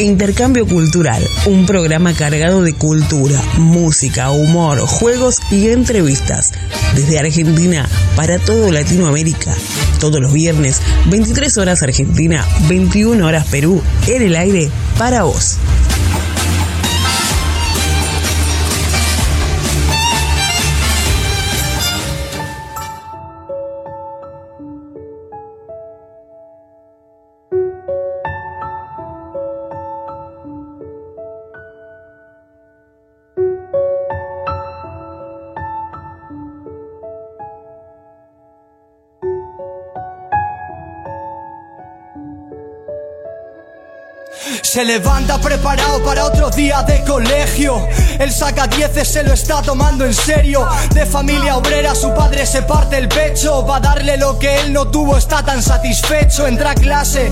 Intercambio Cultural, un programa cargado de cultura, música, humor, juegos y entrevistas. Desde Argentina para todo Latinoamérica. Todos los viernes, 23 horas Argentina, 21 horas Perú, en el aire para vos. Se levanta preparado para otro día de colegio. El saca dieces se lo está tomando en serio. De familia obrera, su padre se parte el pecho. Va a darle lo que él no tuvo, está tan satisfecho. Entra a clase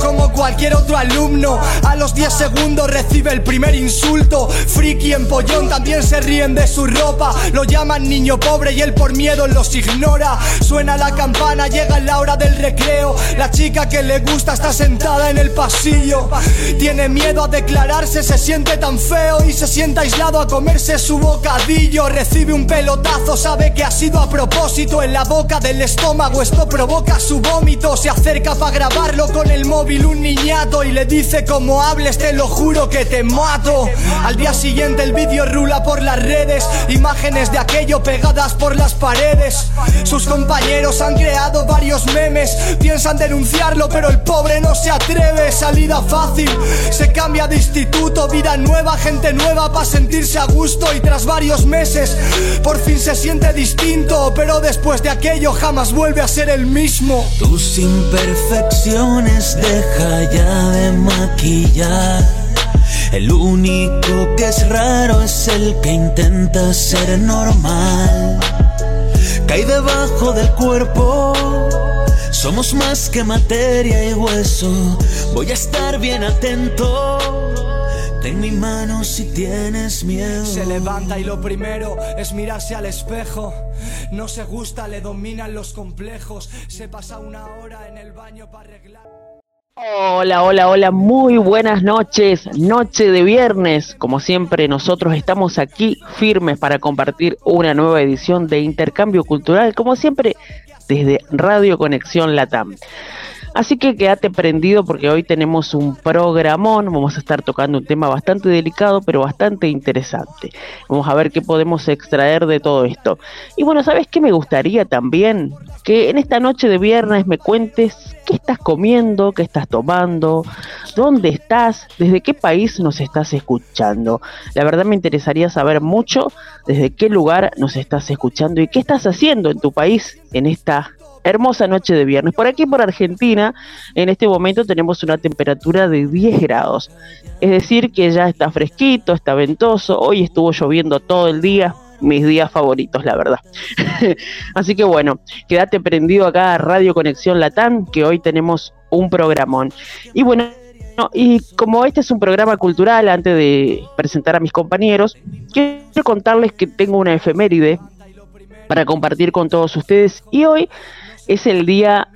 como cualquier otro alumno. A los 10 segundos recibe el primer insulto. Friki en pollón también se ríen de su ropa. Lo llaman niño pobre y él por miedo los ignora. Suena la campana, llega la hora del recreo. La chica que le gusta está sentada en el pasillo. Tiene miedo a declararse, se siente tan feo y se sienta aislado a comerse su bocadillo. Recibe un pelotazo, sabe que ha sido a propósito en la boca del estómago. Esto provoca su vómito. Se acerca para grabarlo con el móvil un niñato y le dice como hables, te lo juro que te mato. Al día siguiente el vídeo rula por las redes, imágenes de aquello pegadas por las paredes. Sus compañeros han creado varios memes, piensan denunciarlo, pero el pobre no se atreve. Salida fácil, se cambia de instituto, vida nueva, gente nueva para sentirse a gusto y tras varios meses por fin se siente distinto, pero después de aquello jamás vuelve a ser el mismo. Tus imperfecciones deja ya de maquillar. El único que es raro es el que intenta ser normal. Cae debajo del cuerpo. Somos más que materia y hueso. Voy a estar bien atento. Ten mi mano si tienes miedo. Se levanta y lo primero es mirarse al espejo. No se gusta, le dominan los complejos. Se pasa una hora en el baño para arreglar. Hola, hola, hola, muy buenas noches, noche de viernes. Como siempre, nosotros estamos aquí firmes para compartir una nueva edición de Intercambio Cultural, como siempre, desde Radio Conexión Latam. Así que quédate prendido porque hoy tenemos un programón, vamos a estar tocando un tema bastante delicado pero bastante interesante. Vamos a ver qué podemos extraer de todo esto. Y bueno, ¿sabes qué me gustaría también? Que en esta noche de viernes me cuentes qué estás comiendo, qué estás tomando, dónde estás, desde qué país nos estás escuchando. La verdad me interesaría saber mucho desde qué lugar nos estás escuchando y qué estás haciendo en tu país en esta hermosa noche de viernes. Por aquí, por Argentina, en este momento tenemos una temperatura de 10 grados. Es decir, que ya está fresquito, está ventoso. Hoy estuvo lloviendo todo el día. Mis días favoritos, la verdad. Así que bueno, quédate prendido acá a Radio Conexión Latam, que hoy tenemos un programón. Y bueno, y como este es un programa cultural, antes de presentar a mis compañeros, quiero contarles que tengo una efeméride para compartir con todos ustedes. Y hoy es el día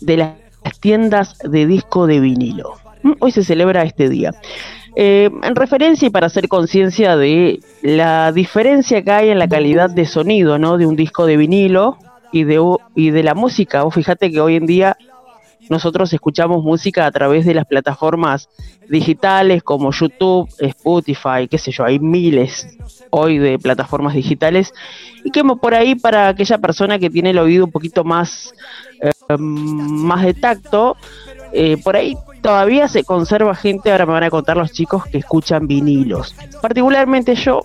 de las tiendas de disco de vinilo. Mm, hoy se celebra este día. Eh, en referencia y para hacer conciencia de la diferencia que hay en la calidad de sonido ¿no? de un disco de vinilo y de, y de la música. O fíjate que hoy en día nosotros escuchamos música a través de las plataformas digitales como YouTube, Spotify, qué sé yo, hay miles hoy de plataformas digitales y que por ahí para aquella persona que tiene el oído un poquito más, eh, más de tacto, eh, por ahí todavía se conserva gente, ahora me van a contar los chicos que escuchan vinilos. Particularmente yo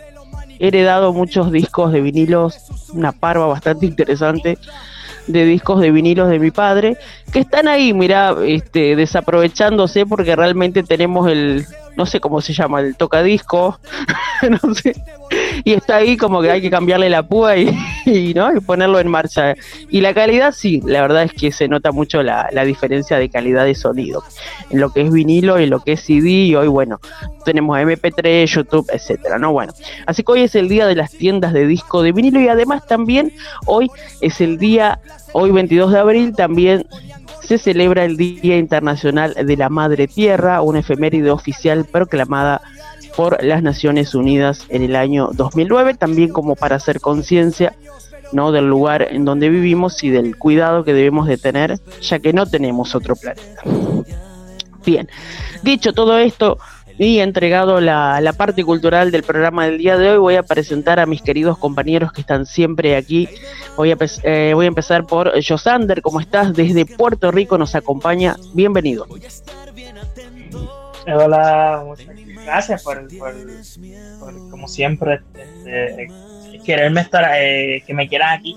he heredado muchos discos de vinilos, una parva bastante interesante de discos de vinilos de mi padre, que están ahí, mira, este, desaprovechándose porque realmente tenemos el, no sé cómo se llama, el tocadisco, no sé, y está ahí como que hay que cambiarle la púa y, ¿no? y ponerlo en marcha. Y la calidad, sí, la verdad es que se nota mucho la, diferencia de calidad de sonido en lo que es vinilo y lo que es CD. Y hoy, bueno, tenemos MP3, YouTube, etcétera, ¿no? Bueno, así que hoy es el día de las tiendas de disco de vinilo y además también hoy es el día, hoy 22 de abril, también se celebra el Día Internacional de la Madre Tierra, una efeméride oficial proclamada por las Naciones Unidas en el año 2009, también como para hacer conciencia ¿no? del lugar en donde vivimos y del cuidado que debemos de tener, ya que no tenemos otro planeta. Bien, dicho todo esto y entregado la, parte cultural del programa del día de hoy, voy a presentar a mis queridos compañeros que están siempre aquí. Voy a, eh, voy a empezar por Josander, ¿cómo estás? Desde Puerto Rico nos acompaña. Bienvenido. Hola, gracias por, como siempre, este, quererme estar, eh, que me quieran aquí.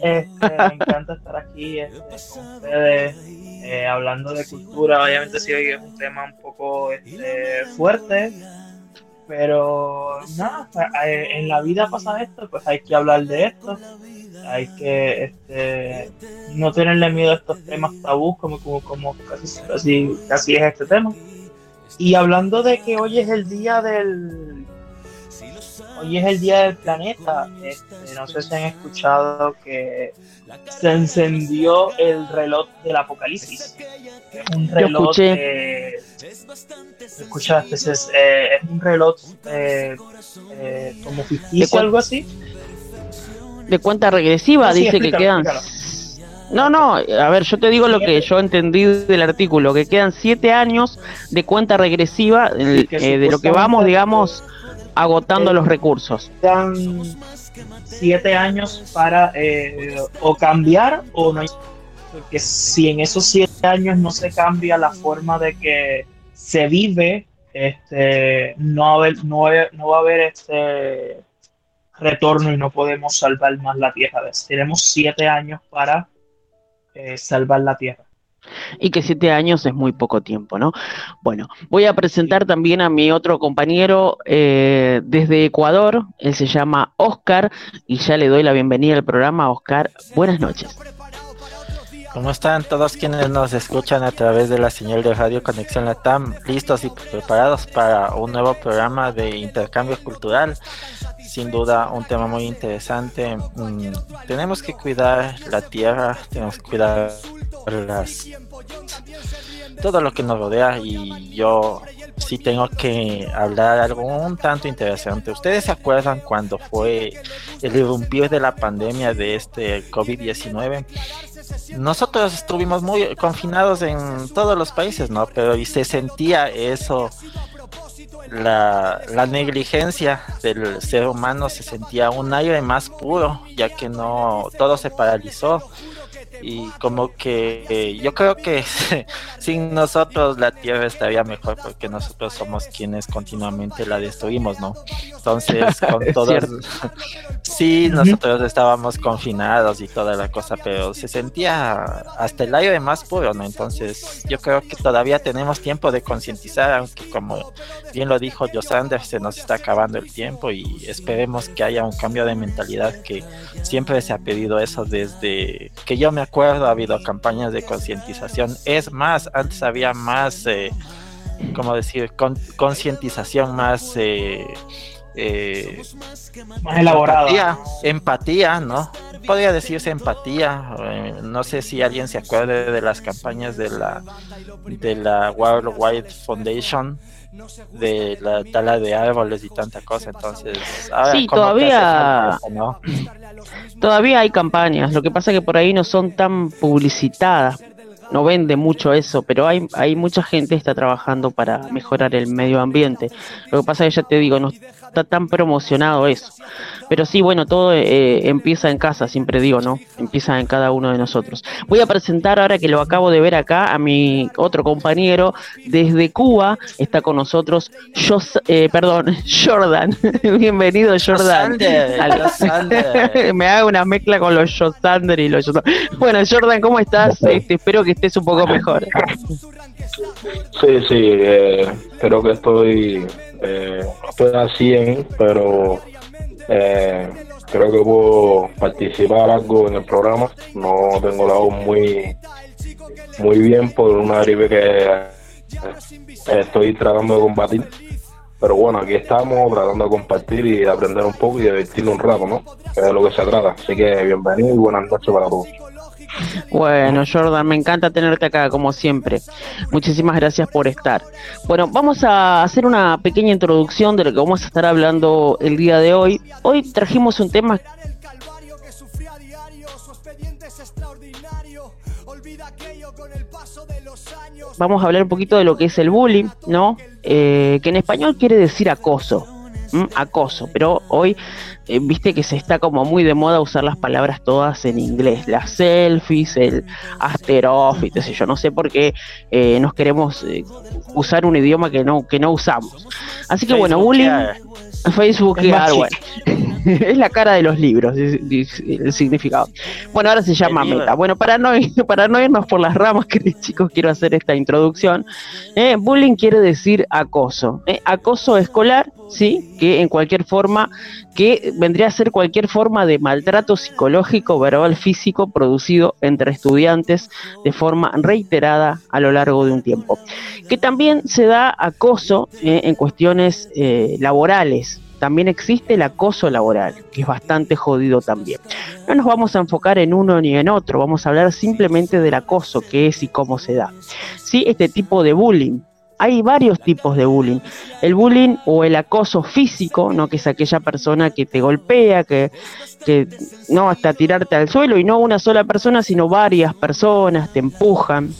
Este, me encanta estar aquí este, con ustedes, eh, hablando de cultura. Obviamente sí es un tema un poco este, fuerte, pero nada, en la vida pasa esto, pues hay que hablar de esto. Hay que este, no tenerle miedo a estos temas tabús como, como, casi, casi es este tema. Y hablando de que hoy es el día del. Hoy es el día del planeta. Este, no sé si han escuchado que se encendió el reloj del apocalipsis. Es un reloj. De, escuchaste, es, eh, es un reloj eh, eh, como ficticio, algo así. De cuenta regresiva, dice que quedan no, no, a ver, yo te digo lo que yo entendí del artículo, que quedan siete años de cuenta regresiva eh, de lo que vamos, digamos, agotando los recursos. Quedan siete años para eh, o cambiar o no. Porque si en esos siete años no se cambia la forma de que se vive, este, no, no, no va a haber este retorno y no podemos salvar más la Tierra. Tenemos siete años para eh, salvar la tierra. Y que siete años es muy poco tiempo, ¿no? Bueno, voy a presentar también a mi otro compañero eh, desde Ecuador, él se llama Oscar y ya le doy la bienvenida al programa. Oscar, buenas noches. ¿Cómo están todos quienes nos escuchan a través de la señal de Radio Conexión Latam? Listos y preparados para un nuevo programa de intercambio cultural sin duda un tema muy interesante. Mm, tenemos que cuidar la tierra, tenemos que cuidar todo lo que nos rodea y yo sí tengo que hablar algo un tanto interesante. ¿Ustedes se acuerdan cuando fue el irrumpir de la pandemia de este COVID-19? Nosotros estuvimos muy confinados en todos los países, ¿no? Pero y se sentía eso la, la, negligencia del ser humano se sentía un aire más puro, ya que no todo se paralizó y como que yo creo que sin nosotros la tierra estaría mejor porque nosotros somos quienes continuamente la destruimos, ¿no? Entonces, con todos, sí, nosotros estábamos confinados y toda la cosa, pero se sentía hasta el aire más puro, ¿no? Entonces, yo creo que todavía tenemos tiempo de concientizar, aunque como bien lo dijo Josander, se nos está acabando el tiempo y esperemos que haya un cambio de mentalidad que siempre se ha pedido eso desde que yo me acuerdo, ha habido campañas de concientización. Es más, antes había más, eh, ¿cómo decir?, concientización más... Eh, eh, más elaborada. Empatía, ¿no? Podría decirse empatía. Eh, no sé si alguien se acuerde de las campañas de la de la World Wide Foundation de la tala de árboles y tanta cosa. Entonces, sí, todavía, todavía hay campañas. Lo que pasa es que por ahí no son tan publicitadas. No vende mucho eso, pero hay, hay mucha gente que está trabajando para mejorar el medio ambiente. Lo que pasa es que ya te digo, no está tan promocionado eso. Pero sí, bueno, todo eh, empieza en casa, siempre digo, ¿no? Empieza en cada uno de nosotros. Voy a presentar ahora que lo acabo de ver acá a mi otro compañero desde Cuba. Está con nosotros, eh, perdón, Jordan. Bienvenido, Jordan. Me hago una mezcla con los Josander y los Bueno, Jordan, ¿cómo estás? Este, espero que estés un poco mejor. Sí, sí, eh, creo que estoy, eh, estoy a 100, pero eh, creo que puedo participar algo en el programa. No tengo la voz muy, muy bien por una gripe que eh, estoy tratando de combatir. Pero bueno, aquí estamos tratando de compartir y de aprender un poco y divertirnos un rato, ¿no? Es de lo que se trata. Así que bienvenido y buenas noches para todos. Bueno, Jordan, me encanta tenerte acá, como siempre. Muchísimas gracias por estar. Bueno, vamos a hacer una pequeña introducción de lo que vamos a estar hablando el día de hoy. Hoy trajimos un tema Vamos a hablar un poquito de lo que es el bullying, ¿no? Eh, que en español quiere decir acoso. acoso, pero hoy eh, viste que se está como muy de moda usar las palabras todas en inglés, las selfies, el after off, y qué sé yo, no sé por qué eh, nos queremos usar un idioma que no, que no usamos. Así que bueno, bullying, Facebook, bueno. es la cara de los libros, el significado. Bueno, ahora se llama meta. Bueno, para no, para no irnos por las ramas, chicos, quiero hacer esta introducción. Eh, bullying quiere decir acoso. Eh, acoso escolar, sí, que en cualquier forma, que vendría a ser cualquier forma de maltrato psicológico, verbal, físico producido entre estudiantes de forma reiterada a lo largo de un tiempo. Que también se da acoso eh, en cuestiones laborales, también existe el acoso laboral, que es bastante jodido también. No nos vamos a enfocar en uno ni en otro, vamos a hablar simplemente del acoso, qué es y cómo se da. Sí, este tipo de bullying. Hay varios tipos de bullying. El bullying o el acoso físico, ¿no? que es aquella persona que te golpea, que, que no hasta tirarte al suelo, y no una sola persona, sino varias personas, te empujan.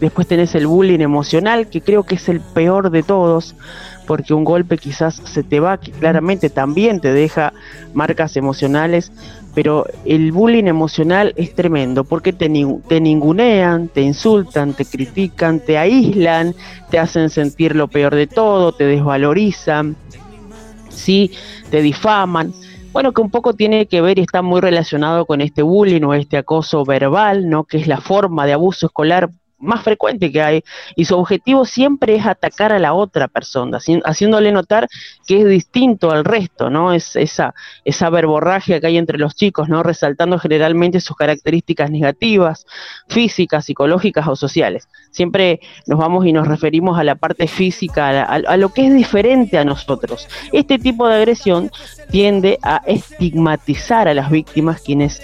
Después tenés el bullying emocional, que creo que es el peor de todos porque un golpe quizás se te va, que claramente también te deja marcas emocionales, pero el bullying emocional es tremendo, porque te, ningunean, te insultan, te critican, te aíslan, te hacen sentir lo peor de todo, te desvalorizan, ¿sí? te difaman. Bueno, que un poco tiene que ver y está muy relacionado con este bullying o este acoso verbal, ¿no? Que es la forma de abuso escolar más frecuente que hay y su objetivo siempre es atacar a la otra persona, haciéndole notar que es distinto al resto, ¿no? Es esa, esa verborragia que hay entre los chicos, ¿no? Resaltando generalmente sus características negativas, físicas, psicológicas o sociales. Siempre nos vamos y nos referimos a la parte física, a, a lo que es diferente a nosotros. Este tipo de agresión tiende a estigmatizar a las víctimas quienes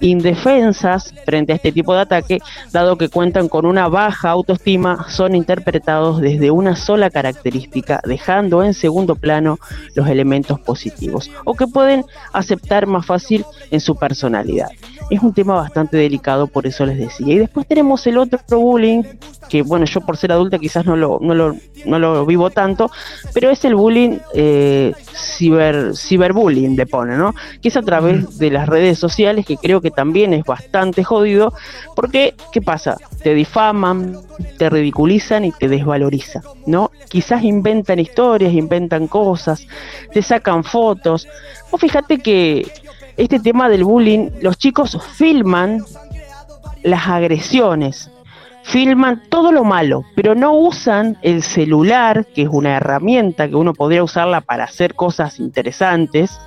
indefensas frente a este tipo de ataque, dado que cuentan con una baja autoestima, son interpretados desde una sola característica, dejando en segundo plano los elementos positivos, o que pueden aceptar más fácil en su personalidad. Es un tema bastante delicado, por eso les decía. Y después tenemos el otro bullying, que bueno, yo por ser adulta quizás no lo, no lo, no lo vivo tanto, pero es el bullying eh, ciber, ciberbullying, le pone, ¿no? Que es a través de las redes sociales, que creo que también es bastante jodido, porque, ¿qué pasa? Te difaman, te ridiculizan y te desvalorizan, ¿no? Quizás inventan historias, inventan cosas, te sacan fotos. O fíjate que este tema del bullying, los chicos filman las agresiones, filman todo lo malo, pero no usan el celular, que es una herramienta que uno podría usarla para hacer cosas interesantes,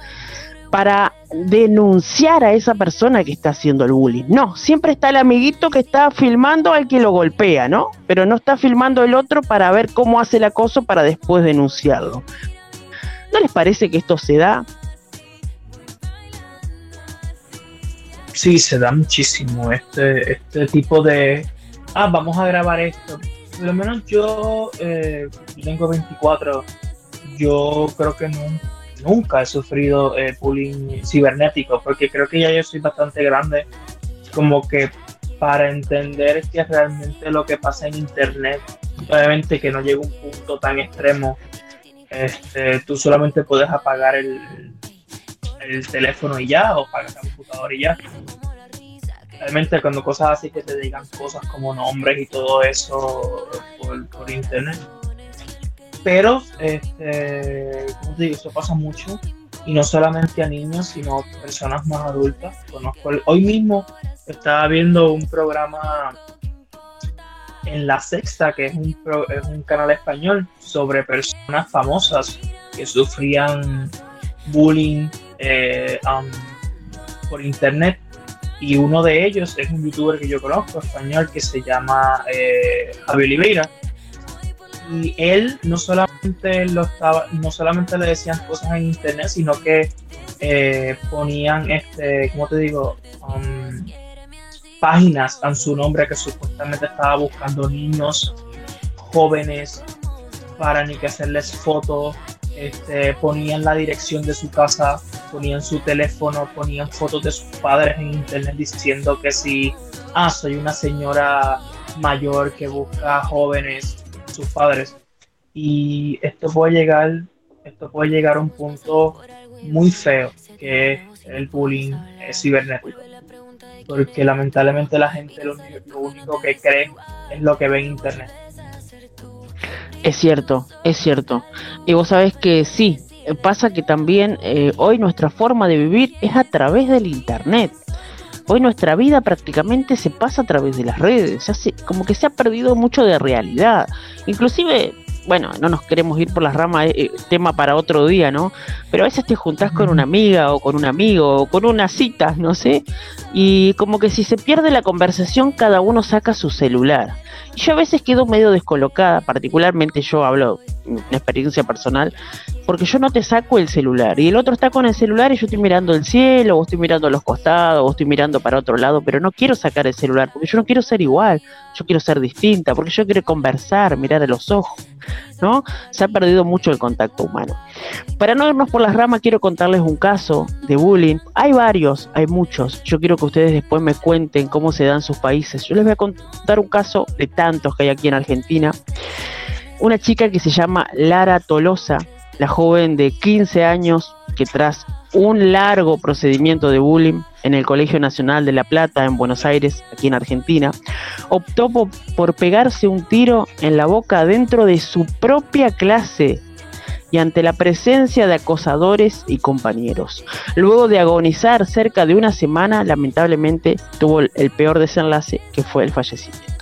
para denunciar a esa persona que está haciendo el bullying. No, siempre está el amiguito que está filmando al que lo golpea, ¿no? Pero no está filmando el otro para ver cómo hace el acoso para después denunciarlo. ¿No les parece que esto se da? Sí, se da muchísimo este, este tipo de... Ah, vamos a grabar esto. Por lo menos yo eh, tengo 24. Yo creo que nunca he sufrido eh, bullying cibernético, porque creo que ya yo soy bastante grande, como que para entender que realmente lo que pasa en internet, obviamente que no llega a un punto tan extremo, este, tú solamente puedes apagar el, el teléfono y ya, o apagar el computador y ya. Realmente cuando cosas así que te digan cosas como nombres y todo eso por, internet, pero, este, como te digo, eso pasa mucho. Y no solamente a niños, sino a personas más adultas. Conozco hoy mismo estaba viendo un programa en La Sexta, que es un, es un canal español sobre personas famosas que sufrían bullying eh, por internet. Y uno de ellos es un youtuber que yo conozco, español, que se llama eh, Javier Oliveira. Y él no solamente lo estaba, no solamente le decían cosas en internet, sino que eh, ponían este, ¿cómo te digo? Um, páginas en su nombre que supuestamente estaba buscando niños jóvenes para ni que hacerles fotos, este, ponían la dirección de su casa, ponían su teléfono, ponían fotos de sus padres en internet diciendo que si, ah, soy una señora mayor que busca jóvenes, sus padres. Y esto puede llegar, esto puede llegar a un punto muy feo, que es el bullying cibernético porque lamentablemente la gente lo, único que cree es lo que ve en internet. Es cierto, es cierto. Y vos sabés que sí, pasa que también eh, hoy nuestra forma de vivir es a través del internet. Hoy nuestra vida prácticamente se pasa a través de las redes, como que se ha perdido mucho de realidad. Inclusive bueno, no nos queremos ir por las ramas, eh, tema para otro día, ¿no? Pero a veces te juntás con una amiga o con un amigo o con una cita, no sé, y como que si se pierde la conversación, cada uno saca su celular. Y yo a veces quedo medio descolocada, particularmente yo hablo una experiencia personal, porque yo no te saco el celular y el otro está con el celular y yo estoy mirando el cielo, o estoy mirando los costados, o estoy mirando para otro lado, pero no quiero sacar el celular porque yo no quiero ser igual, yo quiero ser distinta, porque yo quiero conversar, mirar a los ojos, ¿no? Se ha perdido mucho el contacto humano. Para no irnos por las ramas, quiero contarles un caso de bullying. Hay varios, hay muchos. Yo quiero que ustedes después me cuenten cómo se dan sus países. Yo les voy a contar un caso de tantos que hay aquí en Argentina una chica que se llama Lara Tolosa, la joven de 15 años que tras un largo procedimiento de bullying en el Colegio Nacional de La Plata en Buenos Aires, aquí en Argentina, optó por, pegarse un tiro en la boca dentro de su propia clase y ante la presencia de acosadores y compañeros. Luego de agonizar cerca de una semana, lamentablemente tuvo el peor desenlace que fue el fallecimiento.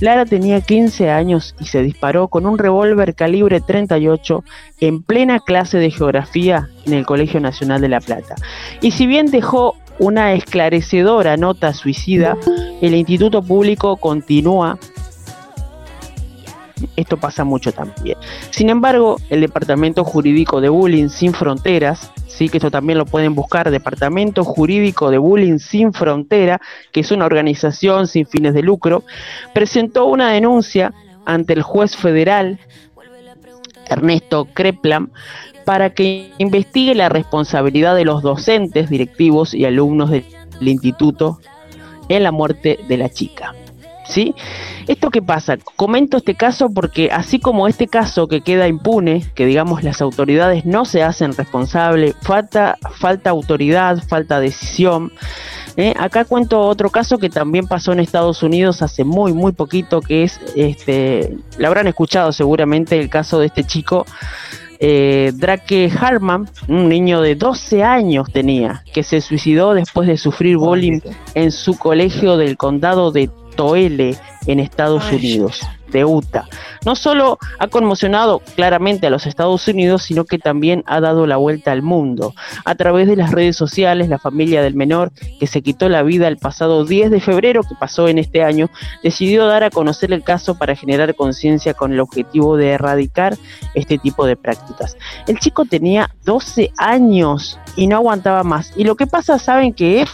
Lara tenía 15 años y se disparó con un revólver calibre 38 en plena clase de geografía en el Colegio Nacional de La Plata. Y si bien dejó una esclarecedora nota suicida, el Instituto Público continúa esto pasa mucho también. Sin embargo, el Departamento Jurídico de Bullying Sin Fronteras, sí que esto también lo pueden buscar, Departamento Jurídico de Bullying Sin Frontera, que es una organización sin fines de lucro, presentó una denuncia ante el juez federal Ernesto Kreplam para que investigue la responsabilidad de los docentes, directivos y alumnos del instituto en la muerte de la chica. ¿Sí? ¿Esto qué pasa? Comento este caso porque así como este caso que queda impune, que digamos las autoridades no se hacen responsables, falta, falta autoridad, falta decisión. ¿eh? Acá cuento otro caso que también pasó en Estados Unidos hace muy, muy poquito, que es, este, lo habrán escuchado seguramente, el caso de este chico eh, Drake Harman, un niño de 12 años tenía, que se suicidó después de sufrir bullying en su colegio del condado de Toele en Estados Unidos, de Utah. No solo ha conmocionado claramente a los Estados Unidos, sino que también ha dado la vuelta al mundo. A través de las redes sociales, la familia del menor, que se quitó la vida el pasado 10 de febrero, que pasó en este año, decidió dar a conocer el caso para generar conciencia con el objetivo de erradicar este tipo de prácticas. El chico tenía 12 años y no aguantaba más. Y lo que pasa, ¿saben qué es?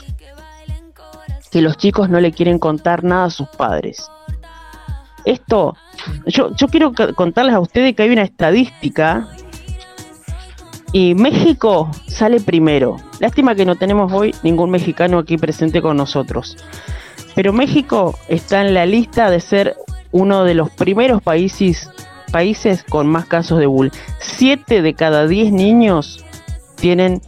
Que los chicos no le quieren contar nada a sus padres. Esto, yo, yo quiero contarles a ustedes que hay una estadística y México sale primero. Lástima que no tenemos hoy ningún mexicano aquí presente con nosotros. Pero México está en la lista de ser uno de los primeros países, países con más casos de bull. Siete de cada diez niños tienen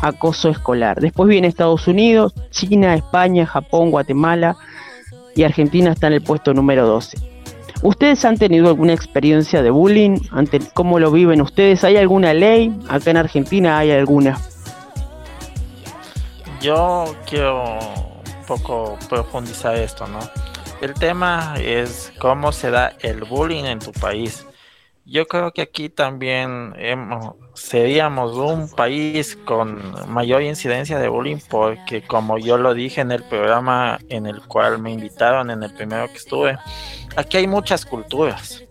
acoso escolar. Después viene Estados Unidos, China, España, Japón, Guatemala y Argentina está en el puesto número 12. ¿Ustedes han tenido alguna experiencia de bullying? ¿Cómo lo viven ustedes? ¿Hay alguna ley? Acá en Argentina hay alguna. Yo quiero un poco profundizar esto, ¿no? el tema es cómo se da el bullying en tu país. Yo creo que aquí también seríamos un país con mayor incidencia de bullying porque como yo lo dije en el programa en el cual me invitaron, en el primero que estuve, aquí hay muchas culturas.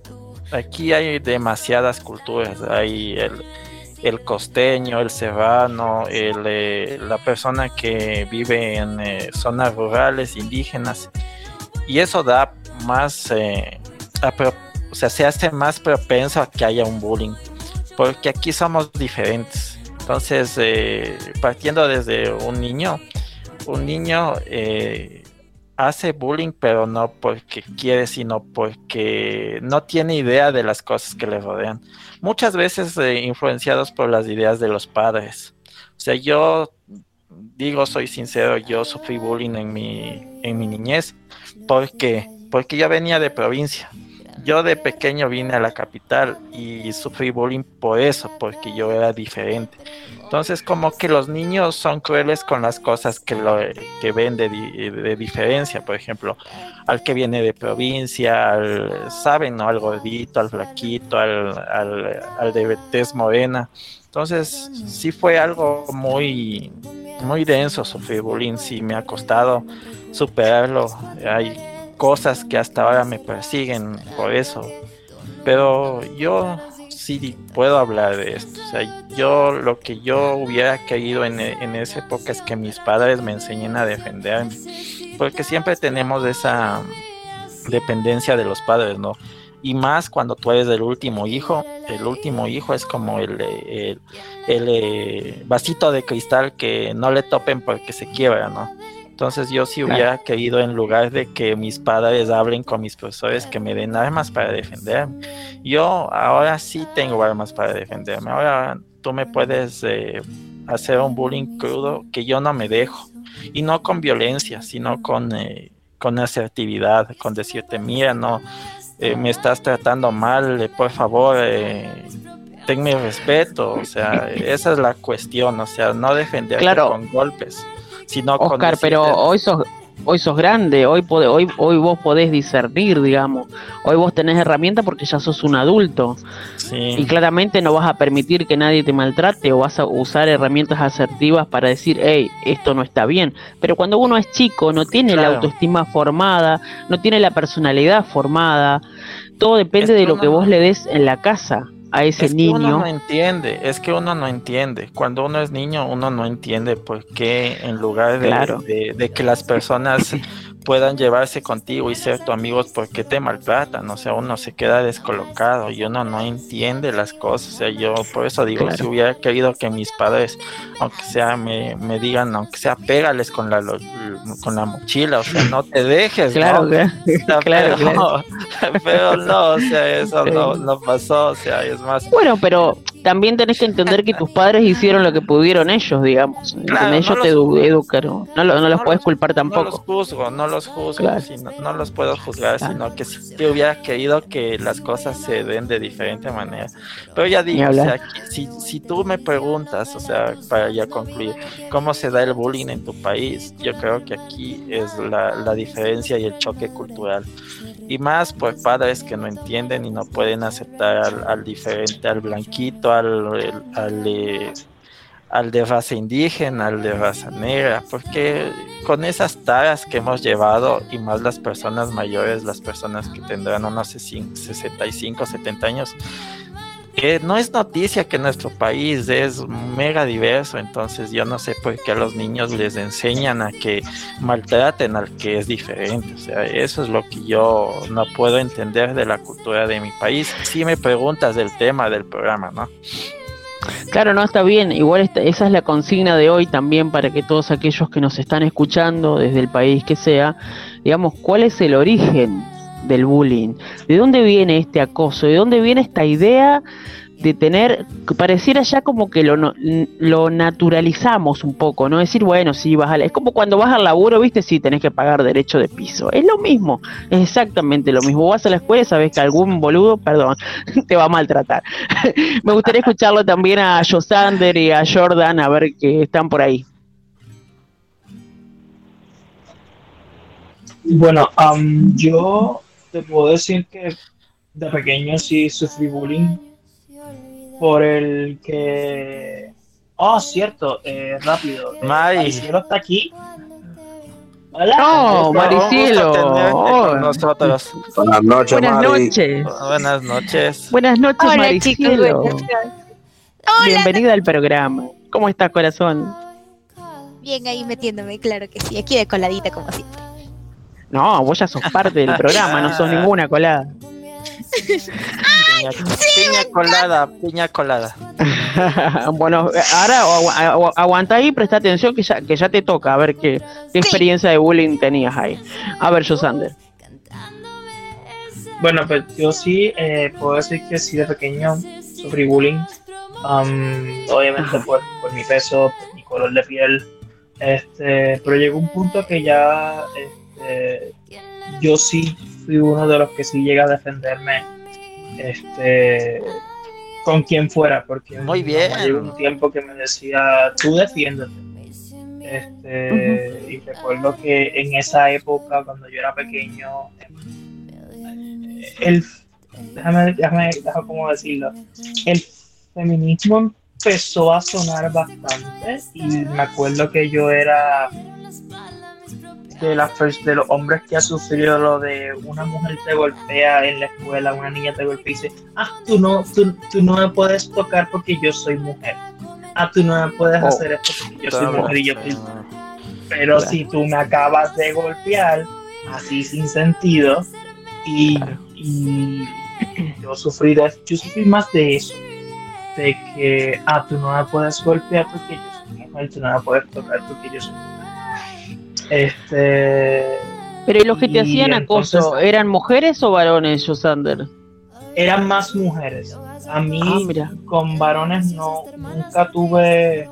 Aquí hay demasiadas culturas. Hay el, costeño, el serrano, eh, la persona que vive en eh, zonas rurales, indígenas. Y eso da más... Eh, o sea, se hace más propenso a que haya un bullying, porque aquí somos diferentes. Entonces, eh, partiendo desde un niño, un niño eh, hace bullying, pero no porque quiere, sino porque no tiene idea de las cosas que le rodean. Muchas veces eh, influenciados por las ideas de los padres. O sea, yo digo, soy sincero, yo sufrí bullying en mi, en mi niñez. porque Porque yo venía de provincia yo de pequeño vine a la capital y sufrí bullying por eso, porque yo era diferente. Entonces, como que los niños son crueles con las cosas que, lo, que ven de, diferencia. Por ejemplo, al que viene de provincia, al, saben, ¿no? Al gordito, al flaquito, al, al, al de tez morena. Entonces, sí fue algo muy, muy denso sufrir bullying. Sí me ha costado superarlo. Hay cosas que hasta ahora me persiguen por eso. Pero yo sí puedo hablar de esto. O sea, yo lo que yo hubiera querido en, en esa época es que mis padres me enseñen a defenderme. Porque siempre tenemos esa dependencia de los padres, ¿no? Y más cuando tú eres el último hijo. El último hijo es como el, el, el eh, vasito de cristal que no le topen porque se quiebra, ¿no? Entonces yo sí hubiera querido en lugar de que mis padres hablen con mis profesores que me den armas para defenderme. Yo ahora sí tengo armas para defenderme. Ahora tú me puedes eh, hacer un bullying crudo que yo no me dejo. Y no con violencia, sino con, eh, con asertividad, con decirte, mira, no, eh, me estás tratando mal, por favor, tenme respeto. O sea, esa es la cuestión, o sea, no defenderte con golpes. Oscar, pero hoy sos, hoy sos grande, hoy, hoy, hoy vos podés discernir, digamos. Hoy vos tenés herramientas porque ya sos un adulto. Y claramente no vas a permitir que nadie te maltrate o vas a usar herramientas asertivas para decir, hey, esto no está bien. Pero cuando uno es chico, no tiene la autoestima formada, no tiene la personalidad formada, todo depende de lo que vos le des en la casa a ese es niño. Que uno no entiende, es que uno no entiende. Cuando uno es niño, uno no entiende por qué en lugar de, de que las personas puedan llevarse contigo y ser tu amigos porque te maltratan, o sea, uno se queda descolocado y uno no entiende las cosas, o sea, yo por eso digo, si hubiera querido que mis padres, aunque sea, me, me digan, aunque sea, pégales con la, con la mochila, o sea, no te dejes, claro, ¿no? claro, pero, pero, no, o sea, eso no, no pasó, o sea, es más... Bueno, pero también tenés que entender que tus padres hicieron lo que pudieron ellos, digamos. ellos te educaron. No, no, los puedes culpar tampoco. No los juzgo, no los juzgo, no, los puedo juzgar, sino que si te hubiera querido que las cosas se den de diferente manera. Pero ya digo, o sea, si, si tú me preguntas, o sea, para ya concluir, ¿cómo se da el bullying en tu país? Yo creo que aquí es la, la diferencia y el choque cultural y más por padres que no entienden y no pueden aceptar al, diferente, al blanquito, al, al, al, de raza indígena, al de raza negra, porque con esas taras que hemos llevado y más las personas mayores, las personas que tendrán unos 65, 70 años, no es noticia que nuestro país es mega diverso, entonces yo no sé por qué a los niños les enseñan a que maltraten al que es diferente. O sea, eso es lo que yo no puedo entender de la cultura de mi país. Si me preguntas del tema del programa, ¿no? Claro, no está bien. Igual esa es la consigna de hoy también para que todos aquellos que nos están escuchando desde el país que sea, digamos, ¿cuál es el origen del bullying. ¿De dónde viene este acoso? ¿De dónde viene esta idea de tener, pareciera ya como que lo, lo naturalizamos un poco, ¿no? Decir, bueno, sí, vas a, es como cuando vas al laburo, viste, sí, tenés que pagar derecho de piso. Es lo mismo, es exactamente lo mismo. Vas a la escuela y sabes que algún boludo, perdón, te va a maltratar. Me gustaría escucharlo también a Josander y a Jordan, a ver que están por ahí. Bueno, yo te puedo decir que de pequeño sí sufrí bullying por el que... Oh, cierto, eh, rápido. Eh, Maricielo está aquí. Hola. No, Maricielo. Buenas noches, Buenas noches. Buenas noches. Buenas noches, Maricielo. Bienvenida al programa. ¿Cómo estás, corazón? Bien, ahí metiéndome, claro que sí. Aquí de coladita, como siempre. No, vos ya sos parte del programa, no sos ninguna colada. piña, colada, piña colada. bueno, ahora aguanta ahí, presta atención que ya, que ya te toca, a ver qué, experiencia de bullying tenías ahí. A ver, Josander. Bueno, pues yo sí eh, puedo decir que sí de pequeño sufrí bullying. obviamente por, por, mi peso, por mi color de piel. Este, pero llegó un punto que ya este, yo sí fui uno de los que sí llega a defenderme este, con quien fuera, porque muy bien. Llegó un tiempo que me decía, tú defiéndete. Este, Y recuerdo que en esa época, cuando yo era pequeño, el, déjame, déjame, déjame cómo decirlo, el feminismo empezó a sonar bastante y me acuerdo que yo era de, las, de los hombres que ha sufrido lo de una mujer te golpea en la escuela, una niña te golpea y dice, ah, tú no, tú, no me puedes tocar porque yo soy mujer. Ah, tú no me puedes oh, hacer esto porque yo soy mujer y yo soy... Pero si tú me acabas de golpear, así sin sentido, y, yo sufrí de, yo sufrí más de eso, de que, ah, tú no me puedes golpear porque yo soy mujer, tú no me puedes tocar porque yo soy mujer este. Pero ¿y los que te hacían acoso eran mujeres o varones, Josander? Eran más mujeres. A mí ah, con varones no nunca tuve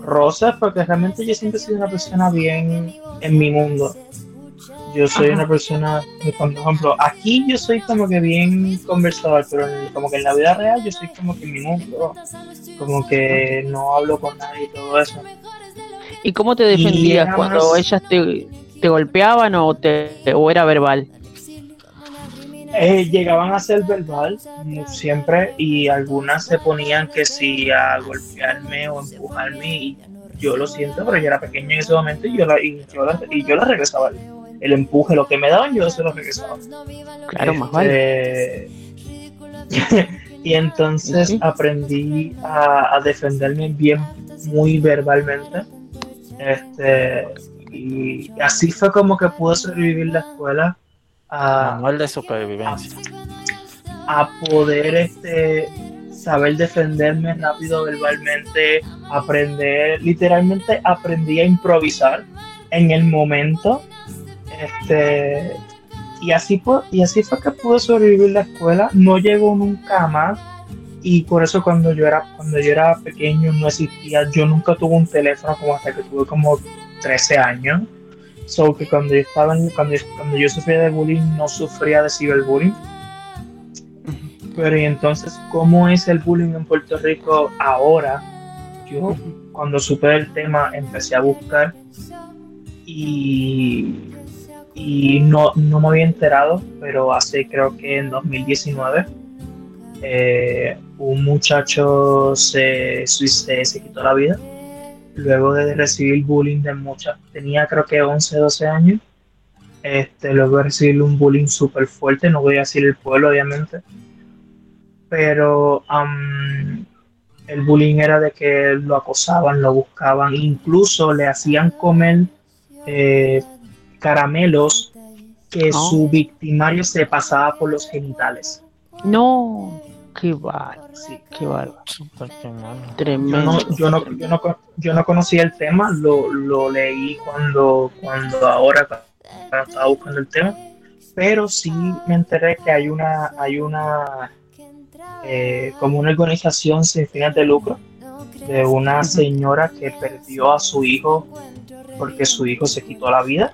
rosas porque realmente yo siempre he sido una persona bien en mi mundo. Yo soy una persona, por ejemplo, aquí yo soy como que bien conversador, pero como que en la vida real yo soy como que en mi mundo, como que no hablo con nadie y todo eso. ¿Y cómo te defendías cuando ellas te, golpeaban o, te, o era verbal? Eh, llegaban a ser verbal siempre y algunas se ponían que si a golpearme o empujarme y yo lo siento, pero yo era pequeño en ese momento y yo la, y yo la, y yo la regresaba. El empuje, lo que me daban, yo se lo regresaba. Claro, más vale. Este, y entonces aprendí a, a defenderme bien, muy verbalmente este, y así fue como que pude sobrevivir la escuela. A, Manual de supervivencia. A poder este, saber defenderme rápido verbalmente, aprender, literalmente aprendí a improvisar en el momento. Este, y así, y así fue que pude sobrevivir la escuela. No llegó nunca más y por eso cuando yo era cuando yo era pequeño no existía yo nunca tuve un teléfono como hasta que tuve como 13 años. So que cuando yo estaba cuando, cuando yo sufría de bullying no sufría de ciberbullying. Pero y entonces cómo es el bullying en Puerto Rico ahora yo cuando supe el tema empecé a buscar y y no, no me había enterado pero hace creo que en 2019 eh, un muchacho se, se, se, quitó la vida luego de recibir bullying de muchas, tenía creo que 11, 12 años, este, luego de recibir un bullying súper fuerte, no voy a decir el pueblo obviamente, pero el bullying era de que lo acosaban, lo buscaban, incluso le hacían comer eh, caramelos que oh. su victimario se pasaba por los genitales. No. Qué bárbaro, sí. qué bárbaro. Tremendo. Yo no, yo, no, yo, no, conocía el tema, lo, lo leí cuando, cuando ahora estaba buscando el tema, pero sí me enteré que hay una, hay una eh, como una organización sin fines de lucro de una señora que perdió a su hijo porque su hijo se quitó la vida.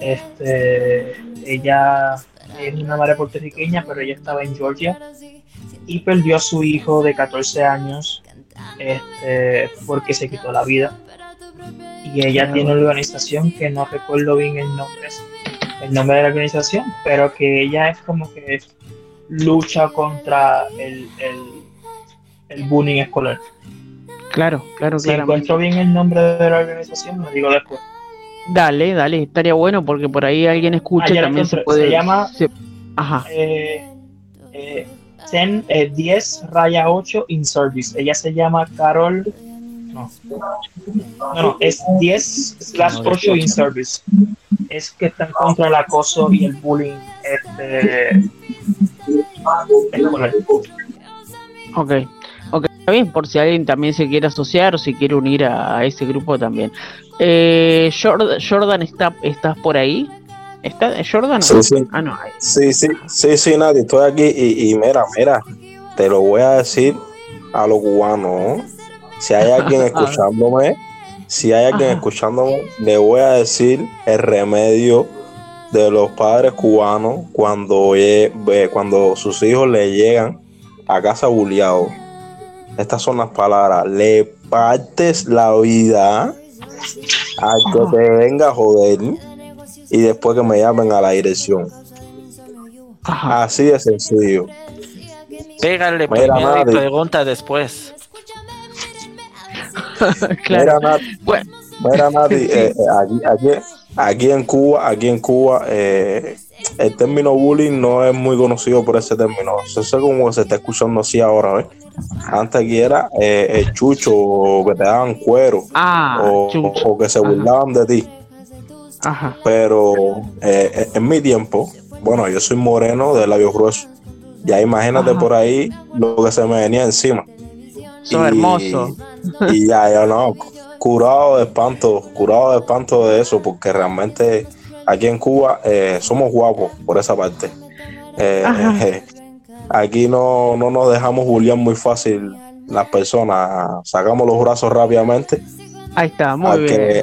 Este, ella es una madre puertorriqueña, pero ella estaba en Georgia y perdió a su hijo de 14 años este, porque se quitó la vida. y ella tiene una organización que no recuerdo bien el nombre, el nombre de la organización, pero que ella es como que lucha contra el, el, bullying escolar. Claro, claro, Si encuentro bien el nombre de la organización, lo digo después. Dale, dale, estaría bueno porque por ahí alguien escucha y ah, también se puede. Se llama. Ajá. Eh, eh, 10 eh, raya 8 in service. Ella se llama Carol. No, no, es 10 slash 8 in service. Es que están contra el acoso y el bullying. Este, ok, ok, está bien, por si alguien también se quiere asociar o si quiere unir a, ese grupo también. Eh, Jordan, Jordan está, ¿estás por ahí? ¿Está Jordan? Sí, sí. Ah, no. Sí, sí, sí, sí, nadie. Estoy aquí y, mira, mira, te lo voy a decir a los cubanos. Si hay alguien escuchándome, si hay alguien escuchándome, le voy a decir el remedio de los padres cubanos cuando, cuando sus hijos le llegan a casa bulliados. Estas son las palabras. Le partes la vida a que te venga a joder y después que me llamen a la dirección. Así de sencillo. Pégale primero y pregunta después. claro. Mira, eh, eh, aquí, en Cuba, aquí en Cuba, eh, el término bullying no es muy conocido por ese término. Eso es como que se está escuchando así ahora, Antes aquí era el chucho, o que te daban cuero, ah, o, que se burlaban de ti. Pero eh, eh, en mi tiempo, bueno, yo soy moreno de labios gruesos. Ya imagínate por ahí lo que se me venía encima. Son hermoso. Y ya, ya no, curado de espanto, curado de espanto de eso, porque realmente aquí en Cuba eh, somos guapos por esa parte. Aquí no, no nos dejamos bullear muy fácil las personas, sacamos los brazos rápidamente. Ahí está, muy bien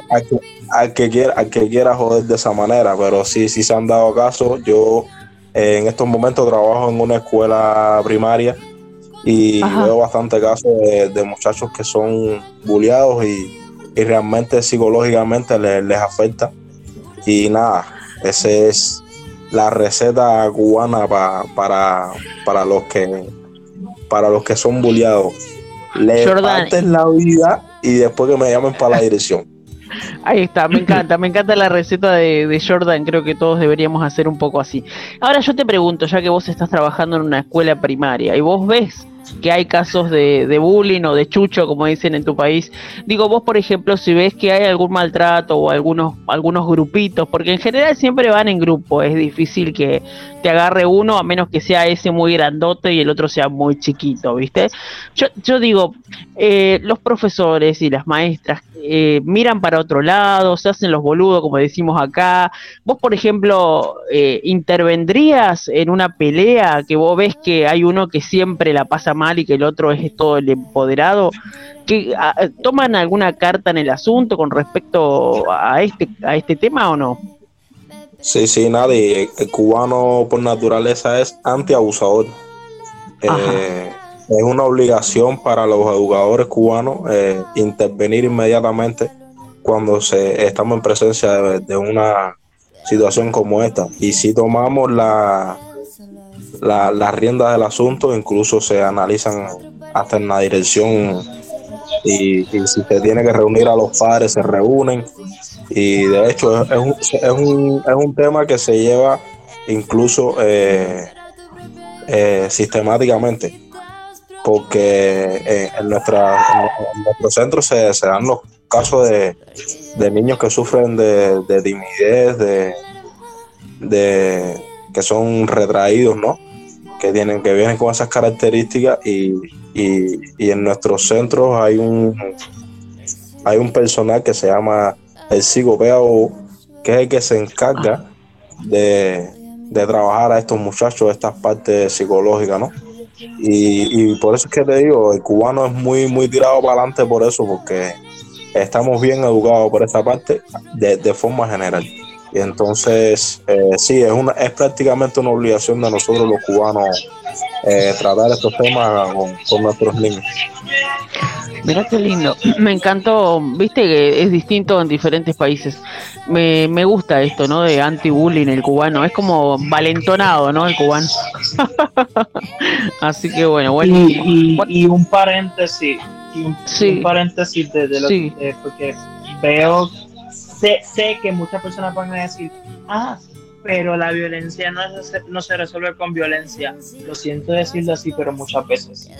al que quiera, al que quiera joder de esa manera, pero sí, sí se han dado casos. Yo eh, en estos momentos trabajo en una escuela primaria y veo bastante casos de, muchachos que son bulliados y, realmente psicológicamente les, afecta. Y nada, esa es la receta cubana para, para los que para los que son bulliados. Le parten la vida y después que me llamen para la dirección. Ahí está, me encanta, me encanta la receta de, Jordan, creo que todos deberíamos hacer un poco así. Ahora yo te pregunto, ya que vos estás trabajando en una escuela primaria y vos ves que hay casos de, de, bullying o de chucho, como dicen en tu país. Digo, vos, por ejemplo, si ves que hay algún maltrato o algunos, algunos grupitos, porque en general siempre van en grupo, es difícil que te agarre uno a menos que sea ese muy grandote y el otro sea muy chiquito, ¿viste? Yo, yo digo, eh, los profesores y las maestras eh, miran para otro lado, se hacen los boludos, como decimos acá. Vos, por ejemplo, eh, intervendrías en una pelea que vos ves que hay uno que siempre la pasa mal y que el otro es todo el empoderado. que ¿Toman alguna carta en el asunto con respecto a este, a este tema o no? Sí, sí, nadie. El cubano por naturaleza es antiabusador. Eh, es una obligación para los educadores cubanos eh, intervenir inmediatamente cuando se estamos en presencia de, una situación como esta. Y si tomamos la, la, rienda del asunto, incluso se analizan hasta en la dirección y, si se tiene que reunir a los padres, se reúnen. Y de hecho es, un, es, un, es un tema que se lleva incluso eh, eh, sistemáticamente porque eh, en, nuestra, en nuestro centro se, se dan los casos de, niños que sufren de, de timidez, de, de, que son retraídos, ¿no? Que tienen, que vienen con esas características y, en nuestros centros hay un hay un personal que se llama el psicopeo, que es el que se encarga de, de trabajar a estos muchachos estas partes psicológicas, ¿no? Y, por eso es que te digo, el cubano es muy, muy tirado para adelante por eso, porque estamos bien educados por esa parte de, forma general. Y entonces, eh, sí, es, una, es prácticamente una obligación de nosotros los cubanos eh, tratar estos temas con, nuestros niños. Mira qué lindo. Me encantó, viste que es distinto en diferentes países. Me, me gusta esto, ¿no? De anti-bullying el cubano. Es como valentonado, ¿no? El cubano. Así que bueno, bueno. Y, y, y un paréntesis, y un, un paréntesis de, de lo Sí. que, porque veo, sé, sé que muchas personas van a decir, ah, pero la violencia no, se- no se resuelve con violencia. Lo siento decirlo así, pero muchas veces.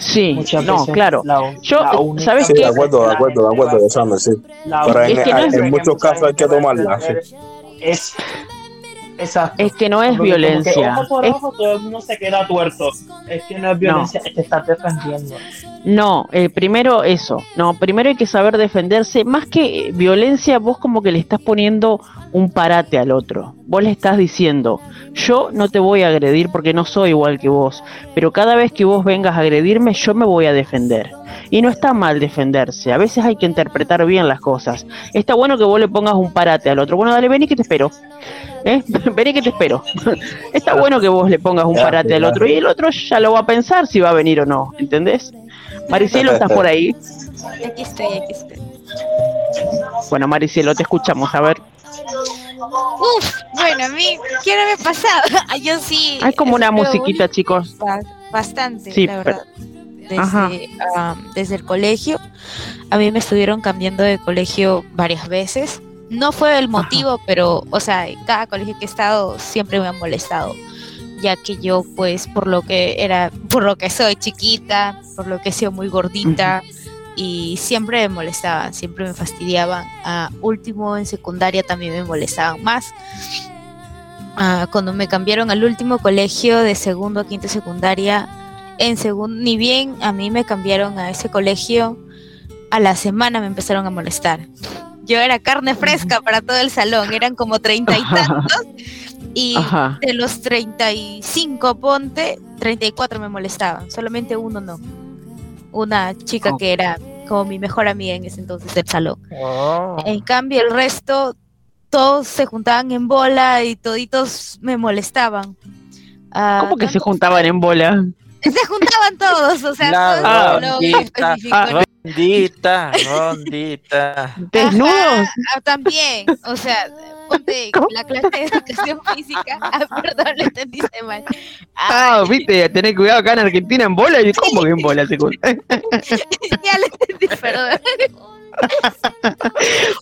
Sí, Muchas no, veces claro. la- Yo, la única ¿sabes Sí, qué? de acuerdo, de acuerdo, de acuerdo, Alexander, sí. La Pero en, Es que no es- en muchos casos hay que tomarla, sí. Es, exacto. Es que no es Porque violencia. ojo por Es- todo el mundo se queda tuerto. Es que no es violencia, es que estás defendiendo. No, eh, primero eso. No, primero hay que saber defenderse. Más que eh, violencia, vos como que le estás poniendo un parate al otro. Vos le estás diciendo, yo no te voy a agredir porque no soy igual que vos, pero cada vez que vos vengas a agredirme, yo me voy a defender. Y no está mal defenderse. A veces hay que interpretar bien las cosas. Está bueno que vos le pongas un parate al otro. Bueno, dale, vení que te espero. ¿Eh? Vení que te espero. Está bueno que vos le pongas un parate al otro y el otro ya lo va a pensar si va a venir o no. ¿Entendés? Maricielo, ¿estás por ahí? Aquí estoy, aquí estoy. Bueno, Maricielo, te escuchamos. A ver. Uf, bueno, a mí, ¿qué no me ha pasado? Ah, Yo sí. Hay como una musiquita, chicos. Bastante, Sí, la pero- verdad. Desde, am, desde el colegio, a mí me estuvieron cambiando de colegio varias veces. No fue el motivo, pero, o sea, en cada colegio que he estado siempre me han molestado, ya que yo, pues, por lo que era, por lo que soy chiquita, por lo que he sido muy gordita, y siempre me molestaban, siempre me fastidiaban. A último en secundaria también me molestaban más. Ah, cuando me cambiaron al último colegio de segundo a quinto secundaria, en segundo, ni bien a mí me cambiaron a ese colegio, a la semana me empezaron a molestar. Yo era carne fresca para todo el salón, eran como treinta y tantos, y Ajá. de los 35, ponte, 34 me molestaban, solamente uno no. Una chica Oh. que era como mi mejor amiga en ese entonces del salón. Oh. En cambio, el resto, todos se juntaban en bola y toditos me molestaban. Ah, ¿Cómo que se juntaban en bola? Se juntaban todos, o sea, La todo el salón en rondita, rondita, rondita. ¿Desnudos? Ah, también, o sea, ponte ¿Cómo? la clase de educación física. Ah, perdón, lo entendiste mal. Ah, viste, tenés cuidado acá en Argentina en bola. ¿Y cómo que en bola se ya lo entendí, perdón.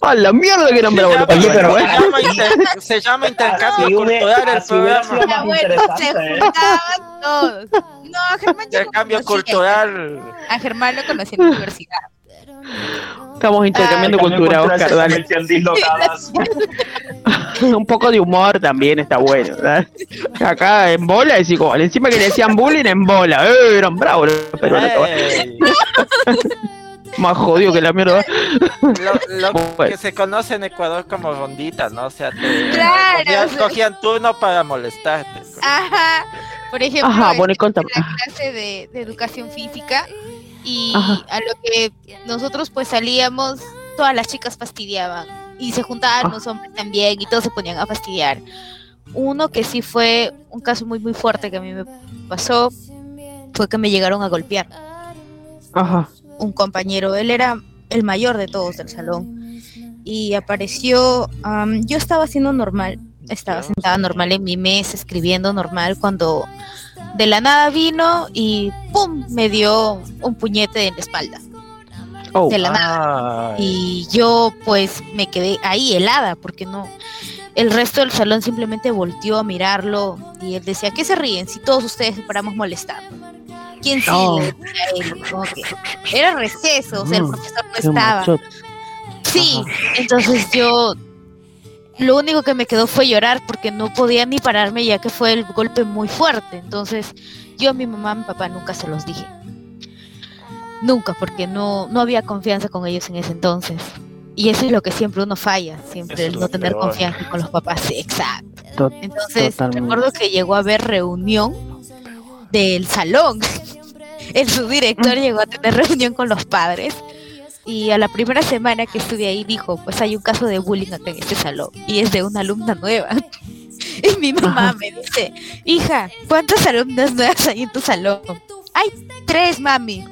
¡A la mierda que eran bravos Se se llama inter- se llama intercambio cultural el programa. bueno, se ¿eh? juntaban todos. No, a Germán Intercambio cultural. A Germán lo conocí en la universidad. Estamos intercambiando Cambio cultura, Oscar, dale. Un poco de humor también está bueno. ¿verdad? Acá en bola es igual. Encima que le decían bullying en bola. ¡Eh! Eran bravos los peruanos. Más jodido que la mierda. lo, lo Bueno. que se conoce en Ecuador como rondita, ¿no? O sea, te, Claro, cogían, o sea. cogían turno para molestarte. Ajá. Por ejemplo, Ajá, en bueno, y contame. la clase de, de educación física y Ajá. a lo que nosotros pues salíamos, todas las chicas fastidiaban y se juntaban Ah. los hombres también y todos se ponían a fastidiar. Uno que sí fue un caso muy muy fuerte que a mí me pasó fue que me llegaron a golpear. Ajá. Un compañero, él era el mayor de todos del salón y apareció, am, yo estaba haciendo normal, estaba sentada normal en mi mesa, escribiendo normal, cuando de la nada vino y ¡pum! me dio un puñete en la espalda, Oh. de la nada. Ay, Y yo pues me quedé ahí helada, porque no, el resto del salón simplemente volteó a mirarlo y él decía, ¿qué se ríen si todos ustedes paramos molestando? ¿Quién sí? No. Era receso, o sea, el Mm, profesor no estaba. Sí, entonces yo lo único que me quedó fue llorar porque no podía ni pararme ya que fue el golpe muy fuerte. Entonces yo a mi mamá, a mi papá nunca se los dije. Nunca, porque no, no había confianza con ellos en ese entonces. Y eso es lo que siempre uno falla, siempre el no tener peor. confianza con los papás. Sí, exacto. To- Entonces Totalmente. recuerdo que llegó a haber reunión del salón. El subdirector llegó a tener reunión con los padres y a la primera semana que estuve ahí dijo, pues hay un caso de bullying acá en este salón y es de una alumna nueva. Y mi mamá Ajá. me dice, hija, ¿cuántas alumnas nuevas hay en tu salón? Hay tres, mami.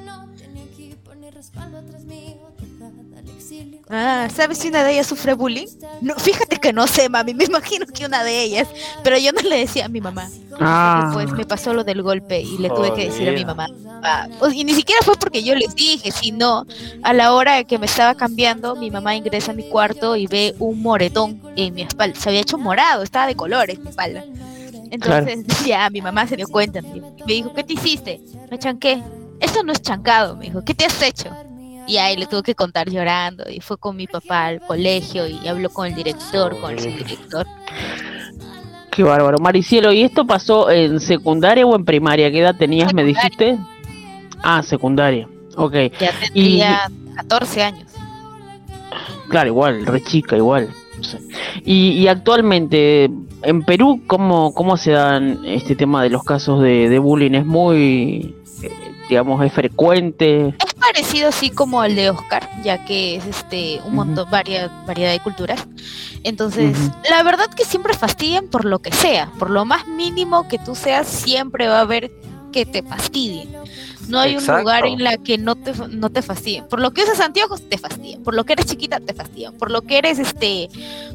Ah, ¿sabes si una de ellas sufre bullying? No, fíjate que no sé, mami, me imagino que una de ellas, pero yo no le decía a mi mamá. Ah. Pues me pasó lo del golpe y le tuve que decir a mi mamá. Ah, pues, y ni siquiera fue porque yo les dije, sino a la hora que me estaba cambiando, mi mamá ingresa a mi cuarto y ve un moretón en mi espalda. Se había hecho morado, estaba de colores mi espalda. Entonces ya mi mamá se dio cuenta me dijo, ¿qué te hiciste? Me chanqué. Eso no es chancado, me dijo, ¿qué te has hecho? Y ahí le tuve que contar llorando y fue con mi papá al colegio y habló con el director, con el director. Qué bárbaro. Maricielo, ¿y esto pasó en secundaria o en primaria? ¿Qué edad tenías, me dijiste? Ah, secundaria. Ok. Ya tendría 14 años. Claro, igual, re chica, igual. Y, y, actualmente, en Perú, ¿cómo, ¿cómo se dan este tema de los casos de, de bullying? ¿Es muy, digamos, es frecuente? Es parecido así como el de Oscar, ya que es este un montón, variedad, variedad de culturas. Entonces, la verdad que siempre fastidian por lo que sea, por lo más mínimo que tú seas, siempre va a haber que te fastidien. No hay un lugar en la que no te, no te fastidien. Por lo que usas anteojos, te fastidian. Por lo que eres chiquita, te fastidian. Por lo que eres, este,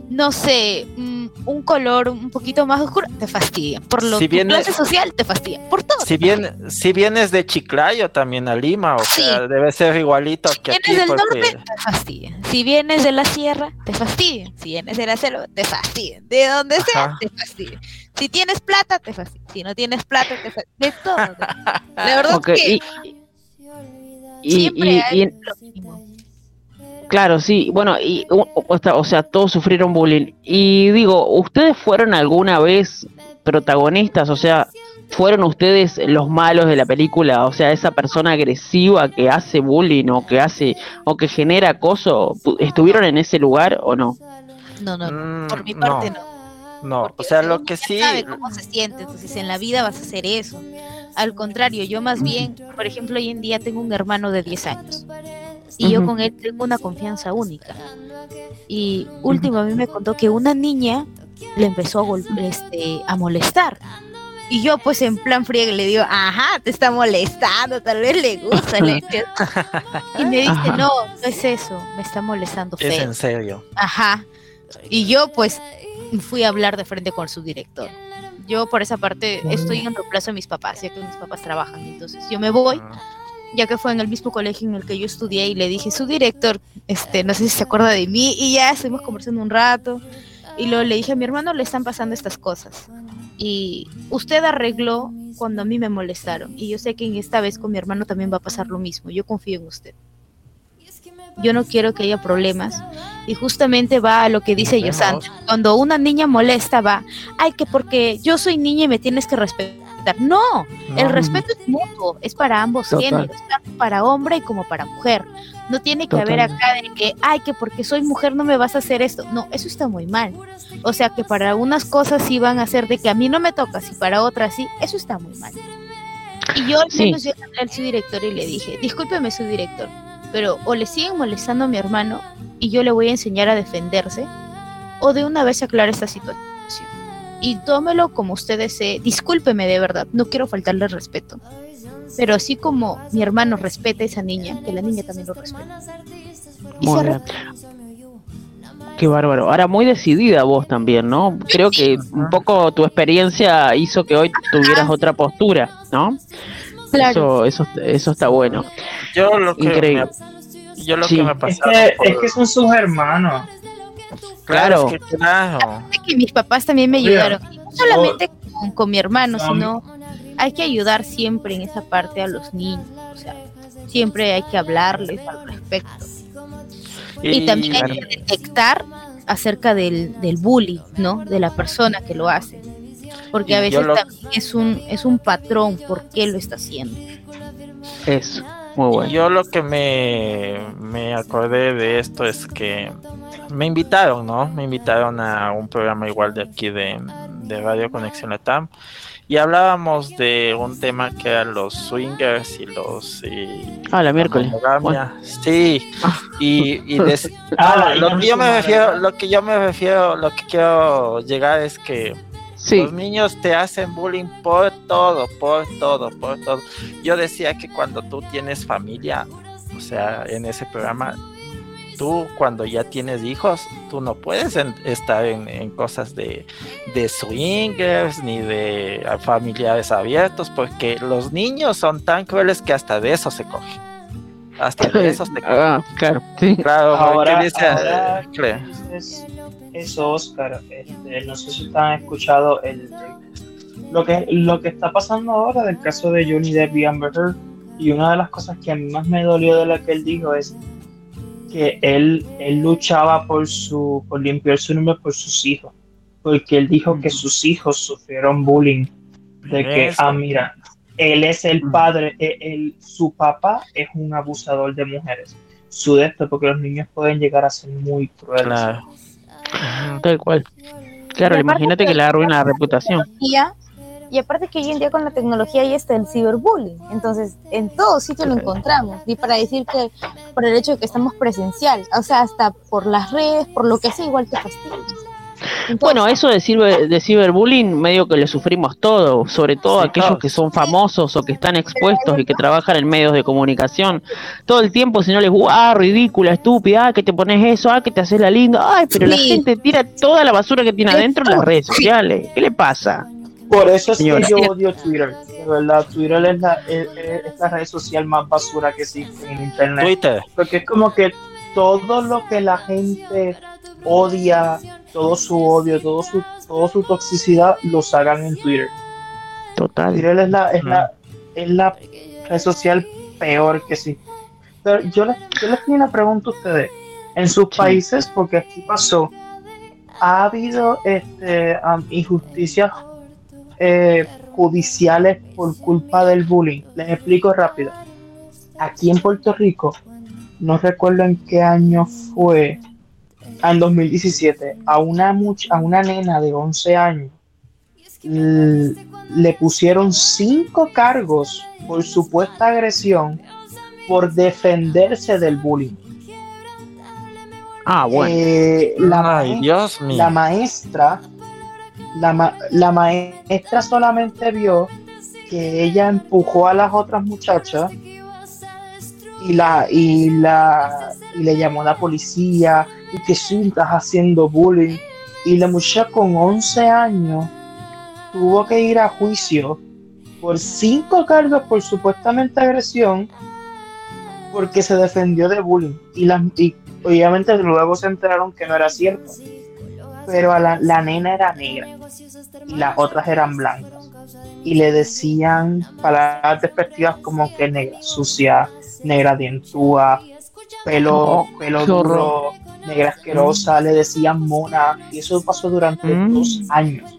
no sé, mm, un color un poquito más oscuro, te fastidian. Por lo que clase social, te fastidian. Por todo. Si, bien, si vienes de Chiclayo también a Lima, o sea, debe ser igualito si vienes del norte, te fastidian. Si vienes de la sierra, te fastidian. Si vienes de la selva, te fastidian. De donde sea, te fastidian. Si tienes plata, te fastidia. Si no tienes plata, te fastidia. De todo. La verdad es que y, siempre hay Claro, sí. Bueno, y o sea, todos sufrieron bullying. Y digo, ¿ustedes fueron alguna vez protagonistas? O sea, ¿fueron ustedes los malos de la película? O sea, esa persona agresiva que hace bullying o que hace o que genera acoso, ¿estuvieron en ese lugar o no? No, no, no. por mi parte no. No, o sea, lo que sí. sabe cómo se siente, entonces en la vida vas a hacer eso. Al contrario, yo más bien, por ejemplo, hoy en día tengo un hermano de 10 años y yo con él tengo una confianza única. Y último a mí me contó que una niña le empezó a, este, a molestar. Y yo pues en plan frío le digo, ajá, te está molestando, tal vez le gusta. y me dice, no, no es eso, me está molestando. Es en serio. Ajá. Y yo pues fui a hablar de frente con su director. Yo por esa parte estoy en reemplazo de mis papás, ya que mis papás trabajan. Entonces yo me voy, ah. ya que fue en el mismo colegio en el que yo estudié y le dije, su director, este, no sé si se acuerda de mí, y ya estuvimos conversando un rato. Y luego le dije a mi hermano, le están pasando estas cosas. Y usted arregló cuando a mí me molestaron. Y yo sé que en esta vez con mi hermano también va a pasar lo mismo. Yo confío en usted yo no quiero que haya problemas. Y justamente va a lo que dice Yosan. Cuando una niña molesta va, ay, que porque yo soy niña y me tienes que respetar. No, el respeto es mutuo, es para ambos géneros, tanto para hombre y como para mujer. No tiene que haber acá de que, ay, que porque soy mujer no me vas a hacer esto. No, eso está muy mal. O sea que para unas cosas sí van a ser de que a mí no me toca, y para otras sí, eso está muy mal. Y yo al menos yo al su director y le dije, discúlpeme su director, pero o le siguen molestando a mi hermano y yo le voy a enseñar a defenderse, o de una vez aclarar esta situación. Y tómelo como usted desee. Discúlpeme de verdad, no quiero faltarle respeto. Pero así como mi hermano respeta a esa niña, que la niña también lo respete. Qué bárbaro. Ahora, muy decidida vos también, ¿no? Creo que un poco tu experiencia hizo que hoy tuvieras otra postura, ¿no? Eso, eso, eso está bueno. Yo lo que Increíble. Me, yo lo que me Es que, es que son sus hermanos. Claro. Es que, claro. que mis papás también me ayudaron. no solamente con, mi hermano, sino hay que ayudar siempre en esa parte a los niños. O sea, siempre hay que hablarles al respecto. Y, también hay que detectar acerca del, del bully, ¿no? De la persona que lo hace porque a veces también es un, es un patrón por qué lo está haciendo. Eso, muy bueno. Yo lo que me, me acordé de esto es que me invitaron, ¿no? Me invitaron a un programa igual de aquí de, de Radio Conexión Latam y hablábamos de un tema que eran los swingers y los ah la miércoles sí ah. y, y ah, lo que yo me refiero lo que yo me refiero lo que quiero llegar es que los niños te hacen bullying por todo, por todo, por todo. Yo decía que cuando tú tienes familia, o sea, en ese programa, tú cuando ya tienes hijos, tú no puedes estar en, cosas de, de, swingers ni de familiares abiertos, porque los niños son tan crueles que hasta de eso se cogen. Hasta de eso se cogen. Ah, claro, sí. Claro, ahora, es, Oscar. Este, no sé si han escuchado el, lo, que, lo que está pasando ahora del caso de Johnny Depp y Amber Heard. Y una de las cosas que a mí más me dolió de lo que él dijo es que él, él luchaba por, su, por limpiar su nombre por sus hijos, porque él dijo que sus hijos sufrieron bullying, de que, ah, mira, él es el padre, e, su papá es un abusador de mujeres, su de esto, porque los niños pueden llegar a ser muy crueles. Claro, tal cual. Claro, imagínate que le arruina la reputación. Y aparte que hoy en día con la tecnología ya está el ciberbullying, entonces en todo sitio lo encontramos. Y para decir que por el hecho de que estamos presencial, o sea, hasta por las redes, por lo que sea, igual te fastidias. Bueno, eso de, ciber, de ciberbullying medio que lo sufrimos todos, sobre todo aquellos que son famosos o que están expuestos y que trabajan en medios de comunicación. Todo el tiempo, si no les ah, ridícula, estúpida, ah, que te pones eso, ah, que te haces la linda, ay, pero la gente tira toda la basura que tiene adentro en las redes sociales. ¿Qué le pasa? Por eso es que yo odio Twitter. De verdad, Twitter es la, es, la red social más basura que existe en internet. Twitter. Porque es como que todo lo que la gente odia, todo su odio, todo su, todo su toxicidad, lo sacan en Twitter. Total. Twitter es la, es la, es la red social peor que sí. Pero yo les, yo les tengo una pregunta a ustedes. En sus países, porque aquí pasó, ha habido este, injusticias eh, judiciales por culpa del bullying. Les explico rápido. Aquí en Puerto Rico, no recuerdo en qué año fue, en 2017, a una, a una nena de 11 años le pusieron cinco cargos por supuesta agresión por defenderse del bullying. Ah, bueno. Eh, la, la maestra la, maestra solamente vio que ella empujó a las otras muchachas y la y la y le llamó a la policía y que sí estás haciendo bullying y la muchacha con 11 años tuvo que ir a juicio por cinco cargos por supuestamente agresión porque se defendió de bullying y, las, y obviamente luego se enteraron que no era cierto pero la, la nena era negra y las otras eran blancas. Y le decían palabras despectivas como que negra sucia, negra dientúa, pelo, pelo duro, negra asquerosa, le decían mona, y eso pasó durante mm. dos años.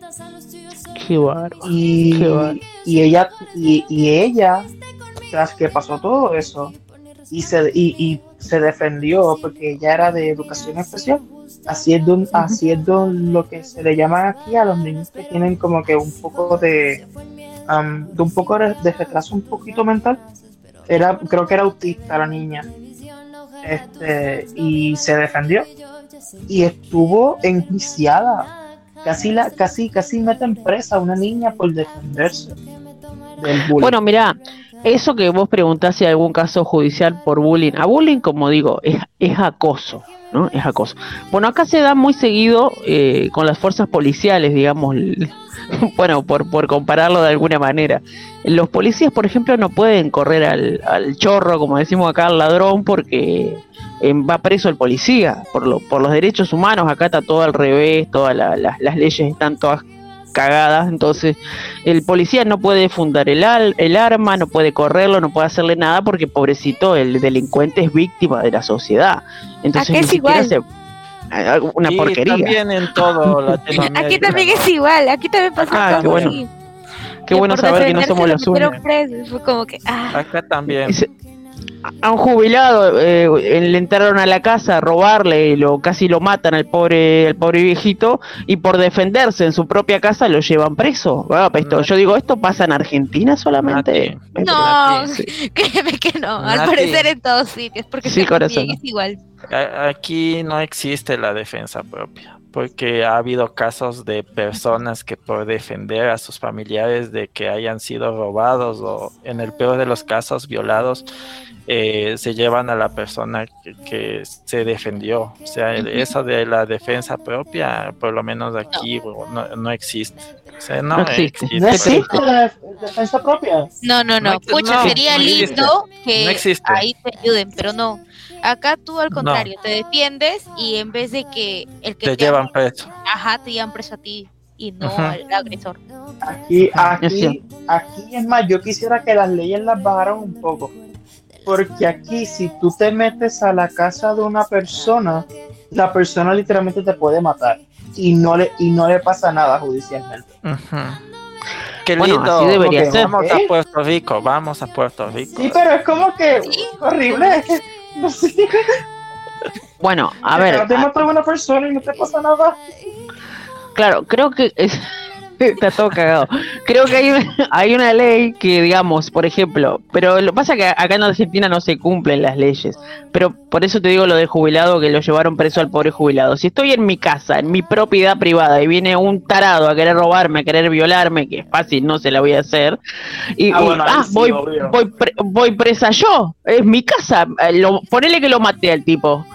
Qué y, y ella, y, y, ella, tras que pasó todo eso, y se, y, y se defendió porque ella era de educación especial haciendo, haciendo lo que se le llama aquí a los niños que tienen como que un poco de, de un poco de, retraso un poquito mental. Era, creo que era autista la niña. Este, y se defendió. Y estuvo enjuiciada. Casi la, casi, casi meten presa a una niña por defenderse del bullying. Bueno, mira, eso que vos preguntás si hay algún caso judicial por bullying. A bullying, como digo, es, es acoso. ¿no? Es acoso. Bueno, acá se da muy seguido eh, con las fuerzas policiales, digamos, bueno, por, por compararlo de alguna manera. Los policías, por ejemplo, no pueden correr al, al chorro, como decimos acá, al ladrón, porque eh, va preso el policía. Por, lo, por los derechos humanos, acá está todo al revés, todas las leyes están todas cagadas, entonces el policía no puede fundar el, el arma, no puede correrlo, no puede hacerle nada porque pobrecito el delincuente es víctima de la sociedad. Entonces es igual? una porquería. También en todo Aquí también es igual, aquí también pasa ah, qué bueno. Qué bueno saber que no somos los únicos. Ah. Acá también a un jubilado eh, le entraron a la casa a robarle y lo casi lo matan al pobre al pobre viejito y por defenderse en su propia casa lo llevan preso. Yo digo esto pasa en Argentina solamente. No créeme que no al parecer en todos sitios porque sí, es igual. Aquí no existe la defensa propia porque ha habido casos de personas que por defender a sus familiares de que hayan sido robados o en el peor de los casos violados, eh, se llevan a la persona que, se defendió. O sea, eso de la defensa propia, por lo menos aquí no, existe. O sea, no, existe. ¿No existe la defensa propia? No, no, no. Pucha, sería lindo que ahí te ayuden, pero no. Acá tú al contrario, te defiendes y en vez de que el que te, llevan preso. Ajá, te llevan preso a ti y no al agresor. Aquí, aquí, aquí es más, yo quisiera que las leyes las bajaran un poco. Porque aquí, si tú te metes a la casa de una persona, la persona literalmente te puede matar y no le, y no le pasa nada judicialmente. Qué lindo. debería ser. Vamos a Puerto Rico, vamos a Puerto Rico. Sí, pero es como que horrible. Bueno, a ver. Te a una persona y no te pasa nada. Claro, creo que es, Está todo cagado. Creo que hay, hay una ley que, digamos, por ejemplo, pero lo pasa que acá en Argentina no se cumplen las leyes. Pero por eso te digo lo del jubilado que lo llevaron preso al pobre jubilado. Si estoy en mi casa, en mi propiedad privada, y viene un tarado a querer robarme, a querer violarme, que es fácil, no se la voy a hacer. Y, ah, ah voy, voy, voy, presa yo. Es mi casa. Eh, lo, ponele que lo maté al tipo.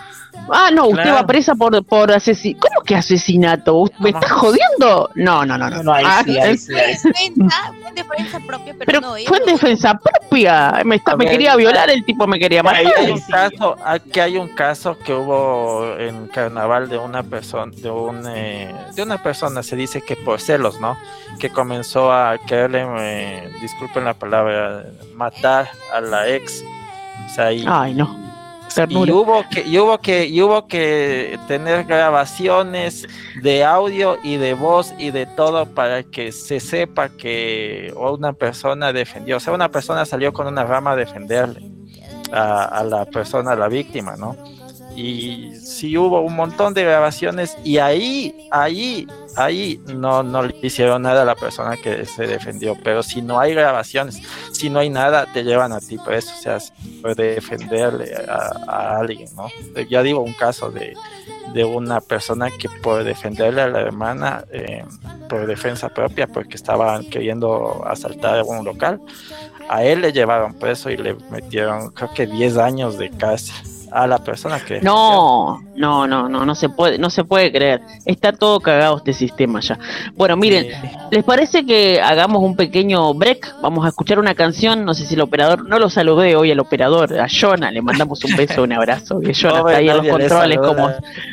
Ah, no, usted va presa por, por asesinato. ¿Cómo que asesinato? ¿Me está jodiendo? No, no, no. no. no, ah, fue en defensa propia, pero, no. Fue en defensa propia. Me, está, me quería violar, el tipo me quería matar. Hay un caso, aquí hay un caso que hubo en carnaval de una persona, de, un, eh, de una persona, se dice que por celos, ¿no? Que comenzó a quererle, eh, disculpen la palabra, matar a la ex. O sea, Ay, no y hubo que, y hubo que, y hubo que tener grabaciones de audio y de voz y de todo para que se sepa que una persona defendió, o sea, una persona salió con una rama a defenderle a, a la persona, a la víctima, ¿no? Y sí hubo un montón de grabaciones y ahí, ahí, ahí no, no le hicieron nada a la persona que se defendió, pero si no hay grabaciones, si no hay nada, te llevan a ti preso, o sea, puede defenderle a, alguien, ¿no? Ya digo un caso de, de una persona que por defenderle a la hermana eh, por defensa propia, porque estaban queriendo asaltar un local, a él le llevaron preso y le metieron creo que 10 años de cárcel a la persona que no no no no no se puede no se puede creer. Está todo cagado este sistema ya. Bueno miren les parece que hagamos un pequeño break vamos a escuchar una canción no sé si el operador no lo saludé hoy al operador a Jonah le mandamos un beso un abrazo que Jonah está ahí en los controles como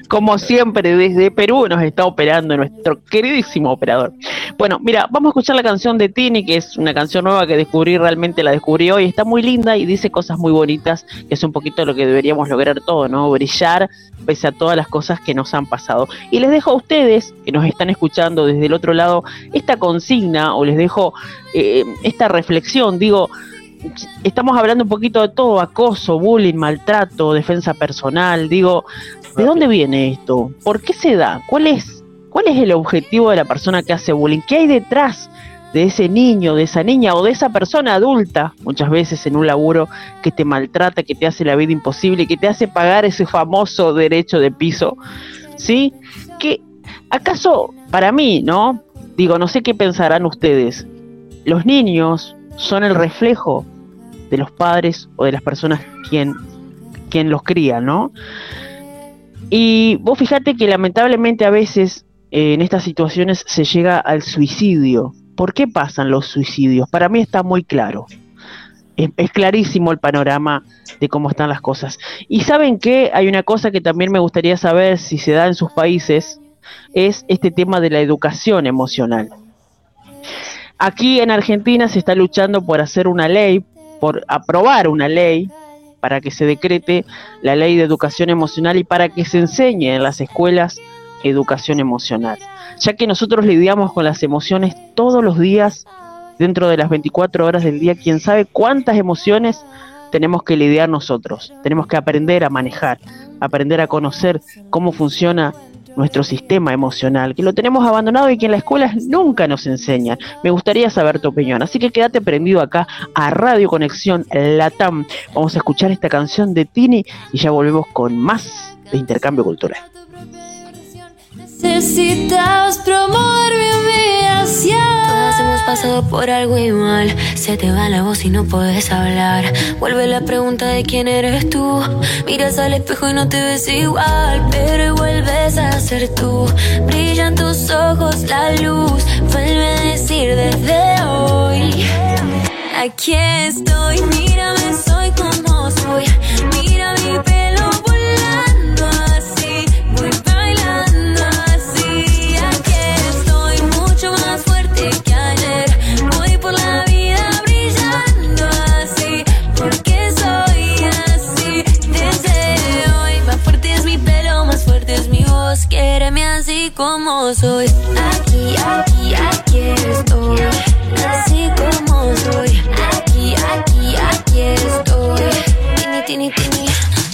como siempre desde Perú nos está operando nuestro queridísimo operador. Bueno mira vamos a escuchar la canción de Tini que es una canción nueva que descubrí realmente la descubrí hoy está muy linda y dice cosas muy bonitas que es un poquito lo que deberíamos lograr todo, ¿no? Brillar pese a todas las cosas que nos han pasado. Y les dejo a ustedes, que nos están escuchando desde el otro lado, esta consigna o les dejo eh, esta reflexión. Digo, estamos hablando un poquito de todo, acoso, bullying, maltrato, defensa personal. Digo, ¿de dónde viene esto? ¿Por qué se da? ¿Cuál es, cuál es el objetivo de la persona que hace bullying? ¿Qué hay detrás de ese niño, de esa niña o de esa persona adulta, muchas veces en un laburo que te maltrata, que te hace la vida imposible, que te hace pagar ese famoso derecho de piso, ¿sí? Que acaso para mí, ¿no? Digo, no sé qué pensarán ustedes. Los niños son el reflejo de los padres o de las personas quien, quien los cría, ¿no? Y vos fíjate que lamentablemente a veces eh, en estas situaciones se llega al suicidio, ¿Por qué pasan los suicidios? Para mí está muy claro. Es, clarísimo el panorama de cómo están las cosas. Y saben que hay una cosa que también me gustaría saber si se da en sus países, es este tema de la educación emocional. Aquí en Argentina se está luchando por hacer una ley, por aprobar una ley para que se decrete la ley de educación emocional y para que se enseñe en las escuelas educación emocional ya que nosotros lidiamos con las emociones todos los días, dentro de las 24 horas del día, quién sabe cuántas emociones tenemos que lidiar nosotros, tenemos que aprender a manejar, aprender a conocer cómo funciona nuestro sistema emocional, que lo tenemos abandonado y que en la escuela nunca nos enseñan. Me gustaría saber tu opinión, así que quédate prendido acá a Radio Conexión Latam. Vamos a escuchar esta canción de Tini y ya volvemos con más de intercambio cultural. Necesitas promover mi humillación. Todas hemos pasado por algo igual. Se te va la voz y no puedes hablar. Vuelve la pregunta de quién eres tú. Miras al espejo y no te ves igual. Pero vuelves a ser tú. Brillan tus ojos la luz. Vuelve a decir desde hoy. Aquí estoy, mírame, soy como soy. Mira mi pelo Quiereme así como soy. Aquí, aquí, aquí estoy. Así como soy. Aquí, aquí, aquí estoy. Tini, tini, tini.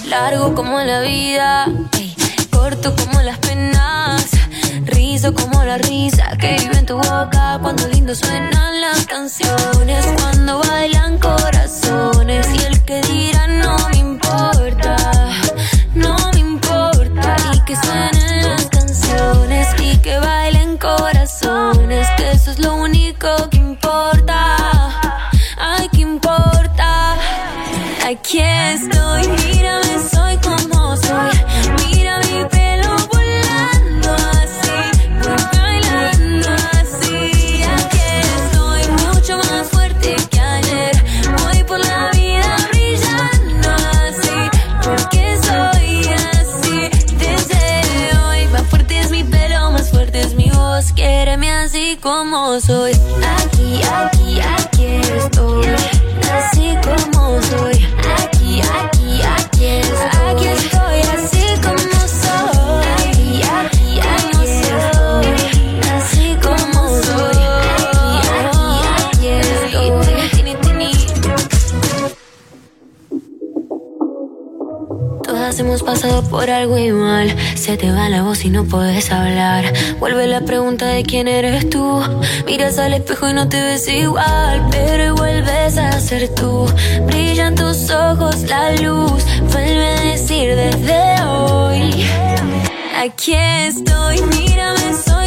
Largo como la vida. Corto como las penas. Rizo como la risa que vive en tu boca. Cuando lindo suenan las canciones. Cuando bailan corazones. Y el que dirá no me importa. No me importa. Y que suenen Aquí estoy, mírame, soy como soy. Mira mi pelo volando así, voy bailando así. Aquí estoy, mucho más fuerte que ayer. Voy por la vida brillando así, porque soy así. Desde hoy, más fuerte es mi pelo, más fuerte es mi voz. Quiereme así como soy. Hemos pasado por algo igual. Se te va la voz y no puedes hablar. Vuelve la pregunta de quién eres tú. Miras al espejo y no te ves igual. Pero vuelves a ser tú. Brillan tus ojos la luz. Vuelve a decir desde hoy. Aquí estoy, mírame, soy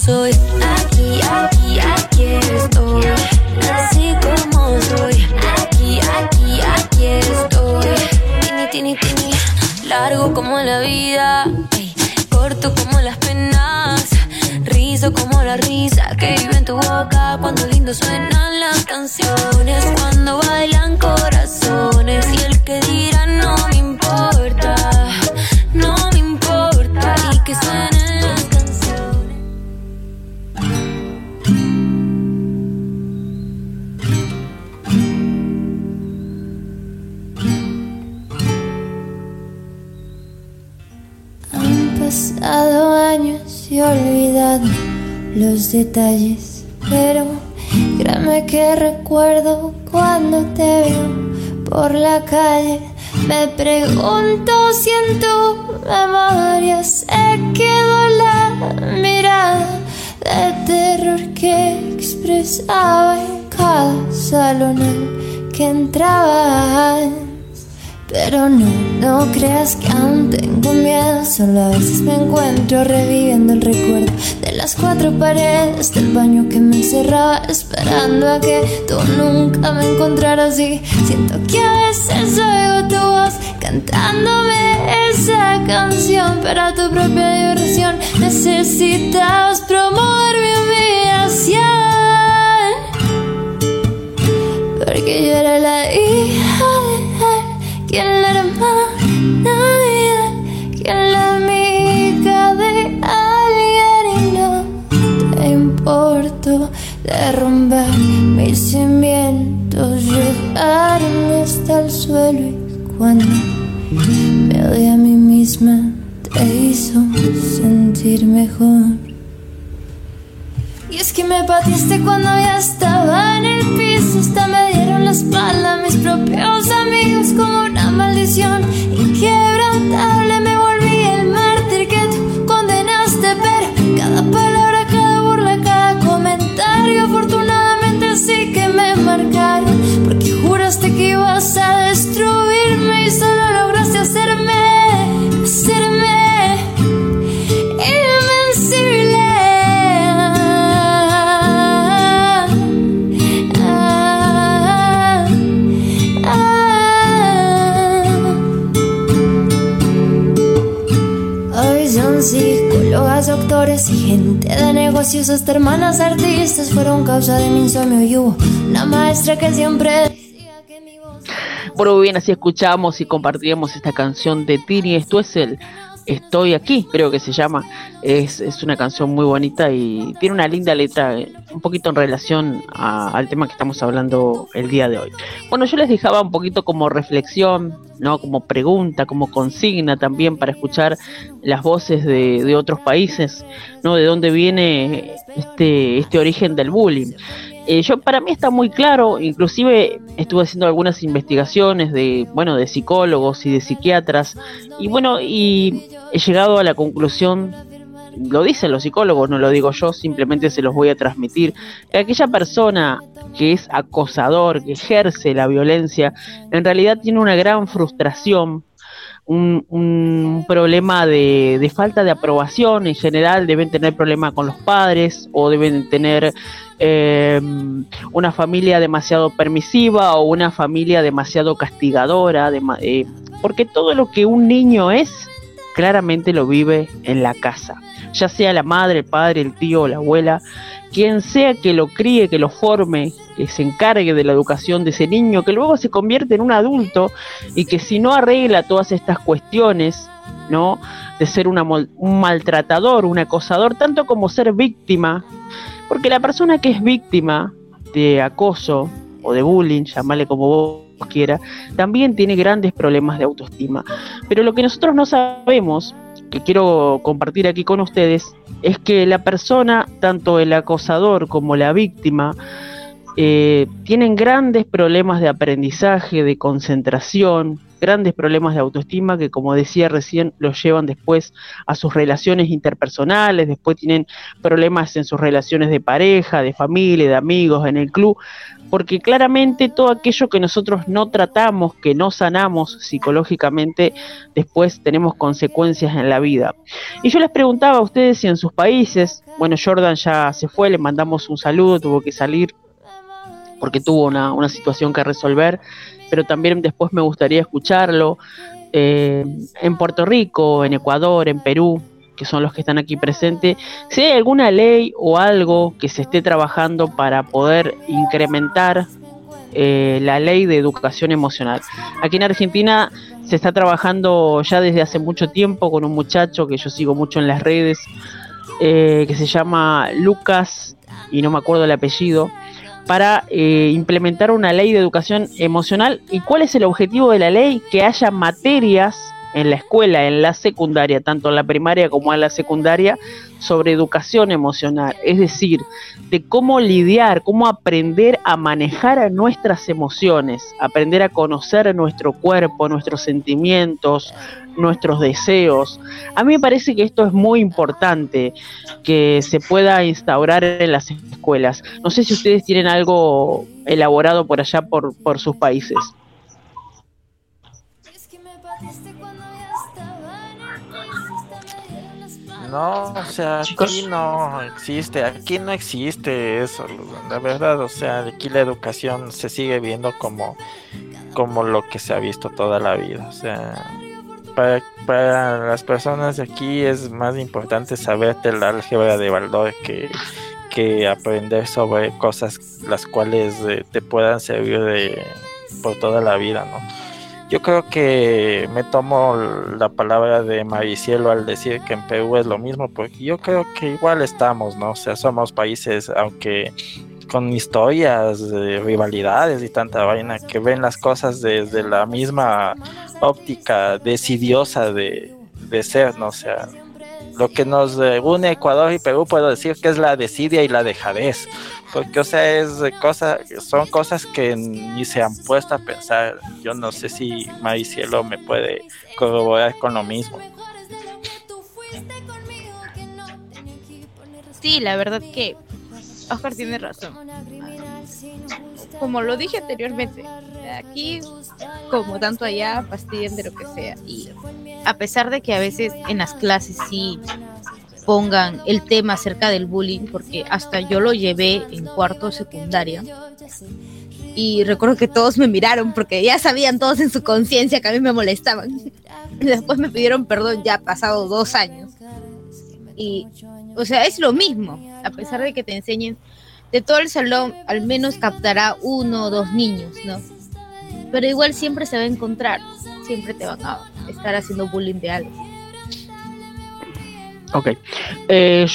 soy. Aquí, aquí, aquí estoy. Así como soy. Aquí, aquí, aquí estoy. Tini, tini, tini. Largo como la vida. Corto como las penas. Rizo como la risa que vive en tu boca. Cuando lindo suenan las canciones. Cuando bailan corazones. Los detalles, pero créeme que recuerdo cuando te veo por la calle. Me pregunto si en tu memoria se quedó la mirada de terror que expresaba en cada salón al que entrabas. Pero no, no creas que aún tengo miedo. Solo a veces me encuentro reviviendo el recuerdo de las cuatro paredes del baño que me encerraba, esperando a que tú nunca me encontraras. Y siento que a veces oigo tu voz cantándome esa canción para tu propia diversión. Necesitabas promover mi humillación. Porque yo era la hija la hermana quien la amiga de alguien y no te importó derrumbar mis cimientos, llevarme hasta el suelo y cuando me odié a mí misma te hizo sentir mejor. Y es que me pateaste cuando ya estaba en el piso, hasta me dieron la espalda mis propios amigos como una maldición y gente de negocios, hasta hermanas artistas fueron causa de mi insomnio y hubo una maestra que siempre Bueno, bien, así escuchamos y compartíamos esta canción de Tini. Esto es el Estoy aquí, creo que se llama. Es, es una canción muy bonita y tiene una linda letra, eh, un poquito en relación a- al tema que estamos hablando el día de hoy. Bueno, yo les dejaba un poquito como reflexión, ¿no? Como pregunta, como consigna también para escuchar las voces de, de otros países, ¿no? De dónde viene este, este origen del bullying. Eh, yo para mí está muy claro, inclusive estuve haciendo algunas investigaciones de, bueno, de psicólogos y de psiquiatras, y bueno, y he llegado a la conclusión, lo dicen los psicólogos, no lo digo yo, simplemente se los voy a transmitir, que aquella persona que es acosador, que ejerce la violencia, en realidad tiene una gran frustración un, un problema de, de falta de aprobación en general, deben tener problemas con los padres o deben tener eh, una familia demasiado permisiva o una familia demasiado castigadora, dema- eh, porque todo lo que un niño es, claramente lo vive en la casa, ya sea la madre, el padre, el tío o la abuela, quien sea que lo críe, que lo forme, que se encargue de la educación de ese niño, que luego se convierte en un adulto y que si no arregla todas estas cuestiones, ¿no? De ser un maltratador, un acosador, tanto como ser víctima, porque la persona que es víctima de acoso o de bullying, llamarle como vos quiera, también tiene grandes problemas de autoestima. Pero lo que nosotros no sabemos, que quiero compartir aquí con ustedes, es que la persona, tanto el acosador como la víctima, eh, tienen grandes problemas de aprendizaje, de concentración, grandes problemas de autoestima que, como decía recién, los llevan después a sus relaciones interpersonales, después tienen problemas en sus relaciones de pareja, de familia, de amigos, en el club, porque claramente todo aquello que nosotros no tratamos, que no sanamos psicológicamente, después tenemos consecuencias en la vida. Y yo les preguntaba a ustedes si en sus países, bueno, Jordan ya se fue, le mandamos un saludo, tuvo que salir porque tuvo una, una situación que resolver, pero también después me gustaría escucharlo eh, en Puerto Rico, en Ecuador, en Perú, que son los que están aquí presentes, si hay alguna ley o algo que se esté trabajando para poder incrementar eh, la ley de educación emocional. Aquí en Argentina se está trabajando ya desde hace mucho tiempo con un muchacho que yo sigo mucho en las redes, eh, que se llama Lucas, y no me acuerdo el apellido, para eh, implementar una ley de educación emocional. ¿Y cuál es el objetivo de la ley? Que haya materias en la escuela, en la secundaria, tanto en la primaria como en la secundaria, sobre educación emocional, es decir, de cómo lidiar, cómo aprender a manejar nuestras emociones, aprender a conocer nuestro cuerpo, nuestros sentimientos, nuestros deseos. A mí me parece que esto es muy importante, que se pueda instaurar en las escuelas. No sé si ustedes tienen algo elaborado por allá, por, por sus países. No, o sea, aquí no existe, aquí no existe eso, la verdad, o sea, aquí la educación se sigue viendo como, como lo que se ha visto toda la vida, o sea, para, las personas de aquí es más importante saberte el álgebra de Baldor que, que aprender sobre cosas las cuales eh, te puedan servir de, por toda la vida, ¿no? Yo creo que me tomo la palabra de Maricielo al decir que en Perú es lo mismo, porque yo creo que igual estamos, ¿no? O sea, somos países, aunque con historias, eh, rivalidades y tanta vaina, que ven las cosas desde la misma óptica decidiosa de, de ser, ¿no? O sea, lo que nos une Ecuador y Perú, puedo decir que es la desidia y la dejadez, porque o sea, es cosa, son cosas que ni se han puesto a pensar. Yo no sé si Maricielo me puede corroborar con lo mismo. Sí, la verdad que Oscar tiene razón. Como lo dije anteriormente, aquí como tanto allá fastidian de lo que sea. Y a pesar de que a veces en las clases sí pongan el tema acerca del bullying, porque hasta yo lo llevé en cuarto secundaria. Y recuerdo que todos me miraron porque ya sabían todos en su conciencia que a mí me molestaban. Después me pidieron perdón ya pasado dos años. Y, o sea, es lo mismo, a pesar de que te enseñen de todo el salón al menos captará uno o dos niños, ¿no? Pero igual siempre se va a encontrar, siempre te van a estar haciendo bullying de algo. Ok. Eh.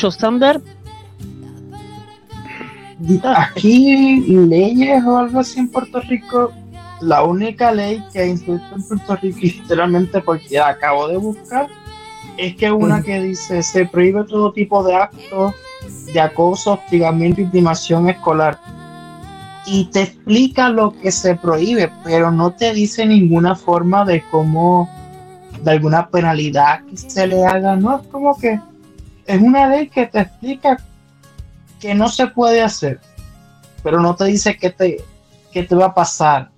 Aquí leyes o algo así en Puerto Rico, la única ley que hay en Puerto Rico, literalmente porque acabo de buscar, es que una que dice se prohíbe todo tipo de actos de acoso, hostigamiento, intimación escolar. Y te explica lo que se prohíbe, pero no te dice ninguna forma de cómo, de alguna penalidad que se le haga. No es como que es una ley que te explica que no se puede hacer, pero no te dice qué te, qué te va a pasar.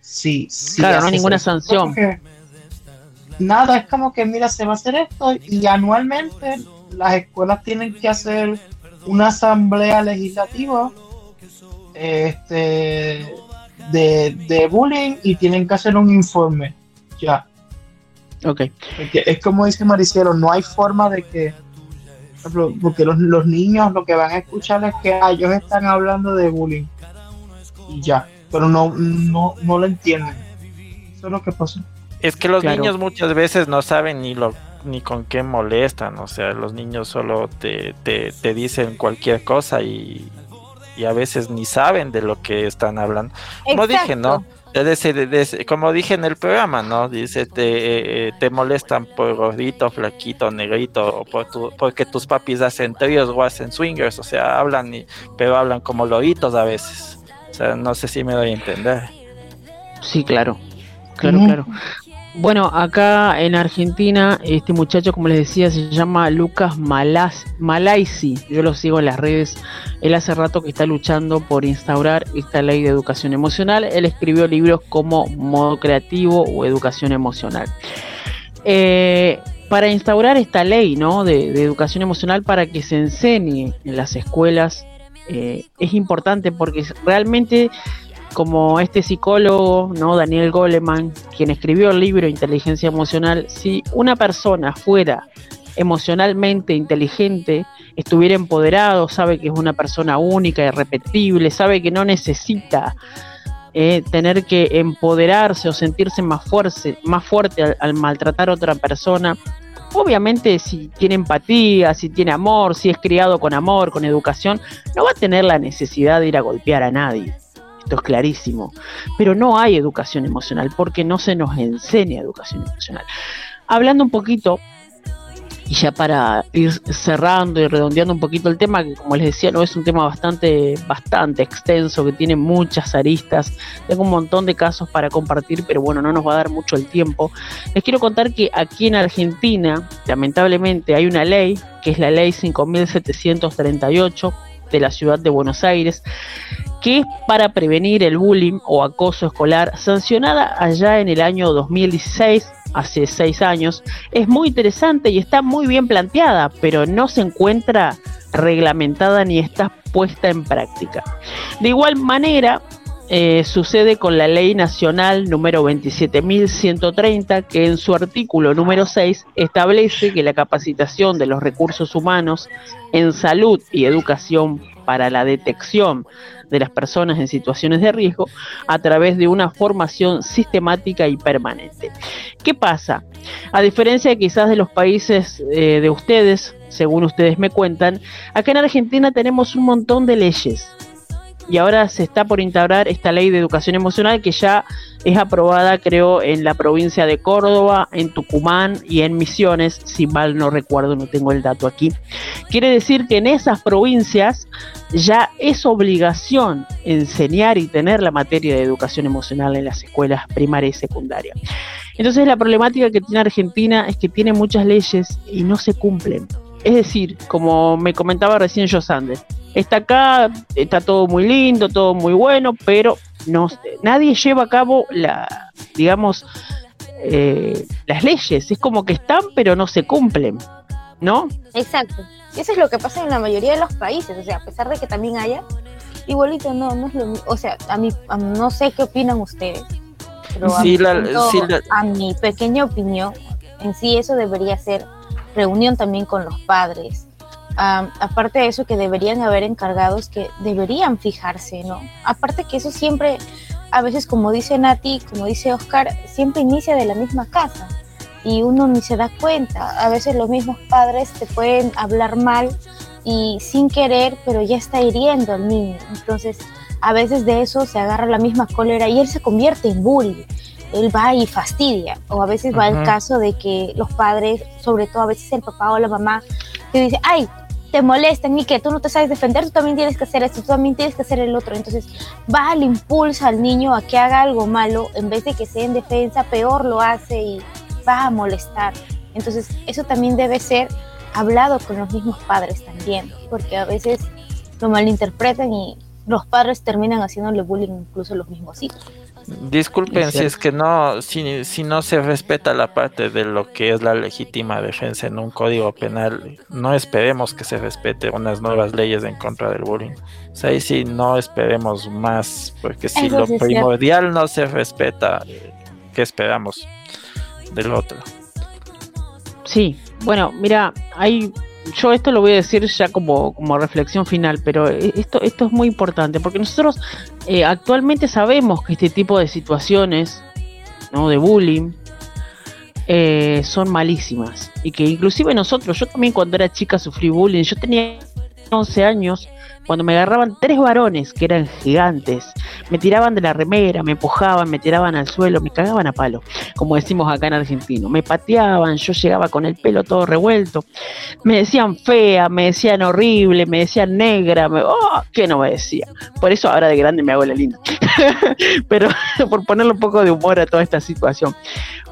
Sí, sí claro, no hay ninguna sanción. Nada, es como que, mira, se va a hacer esto y anualmente las escuelas tienen que hacer una asamblea legislativa este, de, bullying y tienen que hacer un informe. Ya. Ok. es como dice Maricielo, no hay forma de que, porque los, los niños lo que van a escuchar es que ah, ellos están hablando de bullying. Y ya. Pero no, no, no lo entienden. Eso es lo que pasa. Es que los niños muchas veces no saben ni lo ni con qué molestan, o sea, los niños solo te, te, dicen cualquier cosa y, a veces ni saben de lo que están hablando. Como dije, ¿no? como dije en el programa, ¿no? Dice, te, eh, te molestan por gordito, flaquito, negrito, o por porque tus papis hacen tríos o hacen swingers, o sea, hablan, y, pero hablan como loritos a veces. O sea, no sé si me doy a entender. Sí, claro. Claro, claro. Bueno, acá en Argentina, este muchacho, como les decía, se llama Lucas Malas, Malaisi. Yo lo sigo en las redes. Él hace rato que está luchando por instaurar esta ley de educación emocional. Él escribió libros como Modo Creativo o Educación Emocional. Eh, para instaurar esta ley ¿no? de, educación emocional para que se enseñe en las escuelas eh, es importante porque realmente como este psicólogo, ¿no? Daniel Goleman, quien escribió el libro Inteligencia Emocional, si una persona fuera emocionalmente inteligente, estuviera empoderado, sabe que es una persona única, irrepetible, sabe que no necesita eh, tener que empoderarse o sentirse más fuerte, más fuerte al, al maltratar a otra persona, obviamente si tiene empatía, si tiene amor, si es criado con amor, con educación, no va a tener la necesidad de ir a golpear a nadie esto es clarísimo, pero no hay educación emocional porque no se nos enseña educación emocional. Hablando un poquito, y ya para ir cerrando y redondeando un poquito el tema, que como les decía, no es un tema bastante, bastante extenso, que tiene muchas aristas, tengo un montón de casos para compartir, pero bueno, no nos va a dar mucho el tiempo. Les quiero contar que aquí en Argentina, lamentablemente, hay una ley, que es la ley 5738 de la ciudad de Buenos Aires, que es para prevenir el bullying o acoso escolar, sancionada allá en el año 2016, hace seis años. Es muy interesante y está muy bien planteada, pero no se encuentra reglamentada ni está puesta en práctica. De igual manera, eh, sucede con la Ley Nacional número 27.130, que en su artículo número 6 establece que la capacitación de los recursos humanos en salud y educación para la detección de las personas en situaciones de riesgo a través de una formación sistemática y permanente. ¿Qué pasa? A diferencia quizás de los países eh, de ustedes, según ustedes me cuentan, acá en Argentina tenemos un montón de leyes y ahora se está por integrar esta ley de educación emocional que ya es aprobada, creo, en la provincia de Córdoba, en Tucumán y en Misiones, si mal no recuerdo, no tengo el dato aquí. Quiere decir que en esas provincias ya es obligación enseñar y tener la materia de educación emocional en las escuelas primaria y secundaria. Entonces la problemática que tiene Argentina es que tiene muchas leyes y no se cumplen. Es decir, como me comentaba recién Josande, está acá, está todo muy lindo, todo muy bueno, pero no, nadie lleva a cabo la, digamos, eh, las leyes. Es como que están, pero no se cumplen, ¿no? Exacto. Eso es lo que pasa en la mayoría de los países. O sea, a pesar de que también haya, igualito no, no es lo mismo. O sea, a mí, no sé qué opinan ustedes. Pero a, a mi pequeña opinión, en sí eso debería ser reunión también con los padres, aparte de eso, que deberían haber encargados que deberían fijarse, ¿no? Aparte que eso siempre, a veces como dice Nati, como dice Oscar, siempre inicia de la misma casa y uno ni se da cuenta. A veces los mismos padres te pueden hablar mal y sin querer, pero ya está hiriendo al niño. Entonces, a veces de eso se agarra la misma cólera y él se convierte en bully. Él va y fastidia. O a veces va el caso de que los padres, sobre todo a veces el papá o la mamá, te dice, ay, te molestan y que tú no te sabes defender, tú también tienes que hacer esto, tú también tienes que hacer el otro. Entonces, va al impulso al niño a que haga algo malo, en vez de que sea en defensa, peor lo hace y va a molestar. Entonces, eso también debe ser hablado con los mismos padres también, porque a veces lo malinterpretan y los padres terminan haciéndole bullying incluso a los mismos hijos. Disculpen si es que no, si, si no se respeta la parte de lo que es la legítima defensa en un código penal, no esperemos que se respete unas nuevas leyes en contra del bullying. O sea, ahí sí no esperemos más, porque si lo primordial no se respeta, ¿qué esperamos del otro? Sí, bueno, mira, hay yo esto lo voy a decir ya como, como reflexión final, pero esto, esto es muy importante, porque nosotros eh, actualmente sabemos que este tipo de situaciones ¿no? de bullying eh, son malísimas y que inclusive nosotros, yo también cuando era chica sufrí bullying, yo tenía 11 años cuando me agarraban tres varones que eran gigantes, me tiraban de la remera, me empujaban, me tiraban al suelo, me cagaban a palo, como decimos acá en argentino, me pateaban, yo llegaba con el pelo todo revuelto, me decían fea, me decían horrible, me decían negra, me, oh, ¿qué no me decía? Por eso ahora de grande me hago la linda, pero por ponerle un poco de humor a toda esta situación.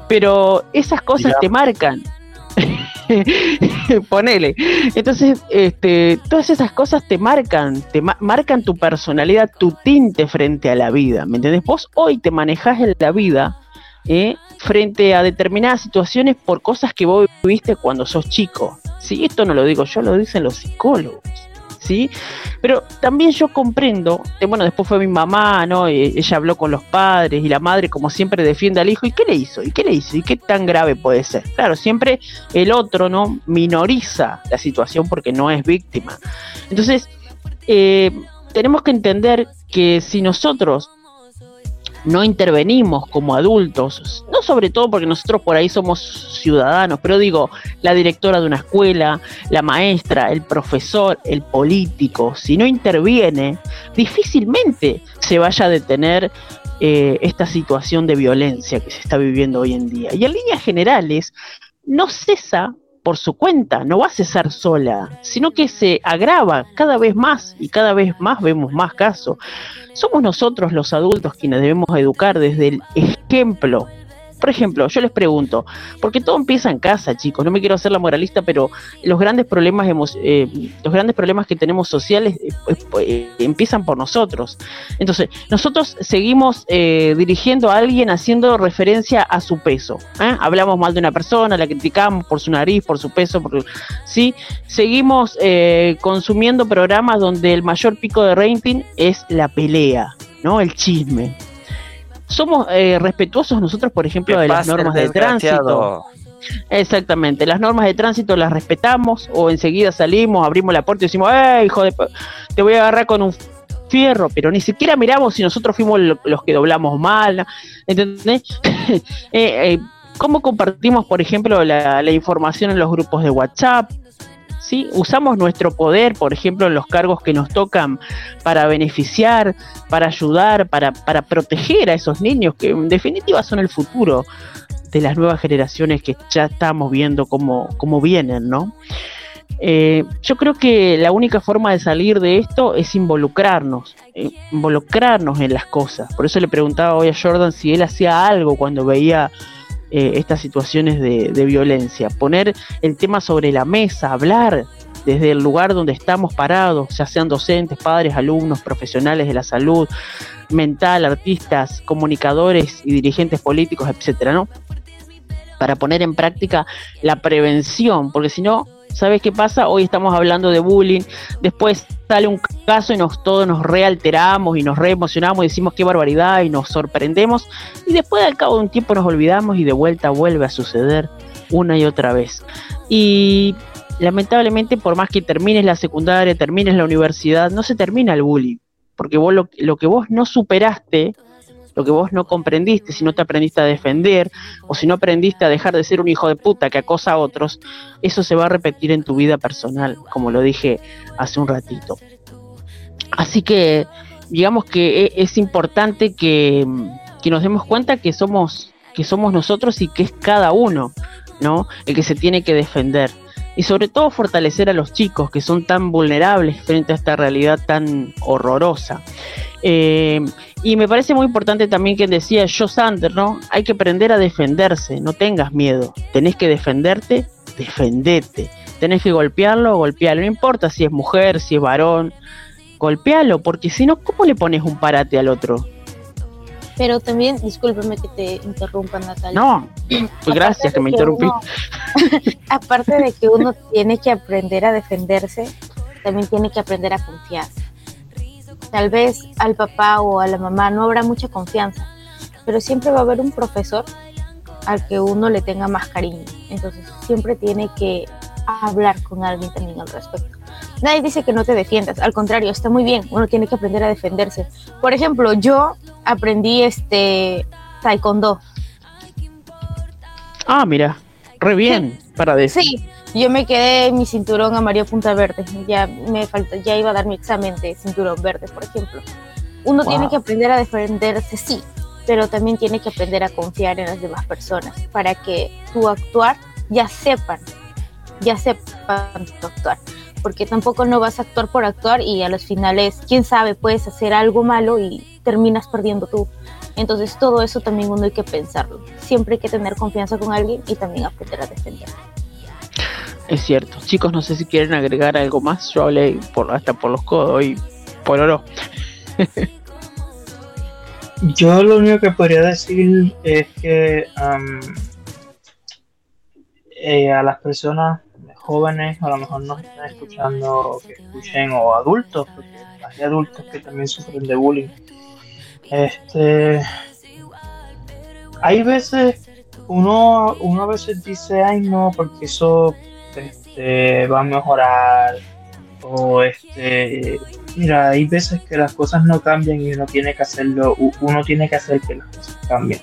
Pero esas cosas te marcan, Ponele. Entonces, este, todas esas cosas te marcan, te marcan tu personalidad, tu tinte frente a la vida. ¿Me entendés? Vos hoy te manejás en la vida ¿eh? frente a determinadas situaciones por cosas que vos viviste cuando sos chico. Si esto no lo digo yo, lo dicen los psicólogos. ¿Sí? Pero también yo comprendo, eh, bueno, después fue mi mamá, ¿no? Eh, ella habló con los padres y la madre, como siempre, defiende al hijo. ¿Y qué le hizo? ¿Y qué le hizo? ¿Y qué tan grave puede ser? Claro, siempre el otro, ¿no? Minoriza la situación porque no es víctima. Entonces, eh, tenemos que entender que si nosotros no intervenimos como adultos, no sobre todo porque nosotros por ahí somos ciudadanos, pero digo, la directora de una escuela, la maestra, el profesor, el político, si no interviene, difícilmente se vaya a detener eh, esta situación de violencia que se está viviendo hoy en día. Y en líneas generales, no cesa por su cuenta, no va a cesar sola, sino que se agrava cada vez más y cada vez más vemos más casos. Somos nosotros los adultos quienes debemos educar desde el ejemplo por ejemplo, yo les pregunto, porque todo empieza en casa, chicos, no me quiero hacer la moralista, pero los grandes problemas, eh, los grandes problemas que tenemos sociales eh, pues, pues, empiezan por nosotros. Entonces, nosotros seguimos eh, dirigiendo a alguien haciendo referencia a su peso. Hablamos mal de una persona, la criticamos por su nariz, por su peso, por, ¿sí? Seguimos consumiendo programas donde el mayor pico de rating es la pelea, ¿no? El chisme somos eh, respetuosos nosotros, por ejemplo, de las normas de tránsito. Exactamente, las normas de tránsito las respetamos o enseguida salimos, abrimos la puerta y decimos, ¡eh, hijo de... te voy a agarrar con un fierro! Pero ni siquiera miramos si nosotros fuimos los que doblamos mal, ¿entendés? Eh, eh, ¿Cómo compartimos, por ejemplo, la, la información en los grupos de WhatsApp? Usamos nuestro poder, por ejemplo, en los cargos que nos tocan para beneficiar, para ayudar, para, para proteger a esos niños que en definitiva son el futuro de las nuevas generaciones que ya estamos viendo cómo, cómo vienen, ¿no? Eh, yo creo que la única forma de salir de esto es involucrarnos, eh, involucrarnos en las cosas. Por eso le preguntaba hoy a Jordan si él hacía algo cuando veía eh, estas situaciones de, de, violencia. Poner el tema sobre la mesa, hablar desde el lugar donde estamos parados, ya sean docentes, padres, alumnos, profesionales de la salud mental, artistas, comunicadores y dirigentes políticos, etcétera, ¿no? Para poner en práctica la prevención, porque si no, ¿Sabes qué pasa? Hoy estamos hablando de bullying, después sale un caso y nos todos nos realteramos y nos reemocionamos y decimos qué barbaridad y nos sorprendemos y después al cabo de un tiempo nos olvidamos y de vuelta vuelve a suceder una y otra vez. Y lamentablemente por más que termines la secundaria, termines la universidad, no se termina el bullying, porque vos lo, lo que vos no superaste lo que vos no comprendiste, si no te aprendiste a defender, o si no aprendiste a dejar de ser un hijo de puta que acosa a otros, eso se va a repetir en tu vida personal, como lo dije hace un ratito. Así que digamos que e, es importante que, que nos demos cuenta que somos, que somos nosotros y que es cada uno, ¿no? El que se tiene que defender y sobre todo fortalecer a los chicos que son tan vulnerables frente a esta realidad tan horrorosa. Eh, y me parece muy importante también que decía Joe Sander, ¿no? Hay que aprender a defenderse, no tengas miedo, tenés que defenderte, defendete, tenés que golpearlo, golpearlo, no importa si es mujer, si es varón, golpealo, porque si no, ¿cómo le pones un parate al otro? Pero también, discúlpeme que te interrumpa, Natalia. No, pues gracias que me interrumpí. aparte de que uno tiene que aprender a defenderse, también tiene que aprender a confiar. Tal vez al papá o a la mamá no habrá mucha confianza, pero siempre va a haber un profesor al que uno le tenga más cariño. Entonces siempre tiene que hablar con alguien también al respecto. Nadie dice que no te defiendas, al contrario, está muy bien, uno tiene que aprender a defenderse. Por ejemplo, yo aprendí este taekwondo. Ah, mira, re bien para decir. Sí, yo me quedé en mi cinturón amarillo punta verde. Ya me falta, ya iba a dar mi examen de cinturón verde, por ejemplo. Uno tiene que aprender a defenderse, sí, pero también tiene que aprender a confiar en las demás personas para que tu actuar ya sepan, ya sepan tu actuar porque tampoco no vas a actuar por actuar y a los finales, quién sabe, puedes hacer algo malo y terminas perdiendo tú. Entonces todo eso también uno hay que pensarlo. Siempre hay que tener confianza con alguien y también aprender a defender. Es cierto. Chicos, no sé si quieren agregar algo más. Yo hablé por, hasta por los codos y por oro. Yo lo único que podría decir es que eh, a las personas jóvenes a lo mejor no están escuchando que escuchen o adultos, porque hay adultos que también sufren de bullying. Este hay veces uno, uno a veces dice ay no porque eso este, va a mejorar o este mira hay veces que las cosas no cambian y uno tiene que hacerlo uno tiene que hacer que las cosas cambien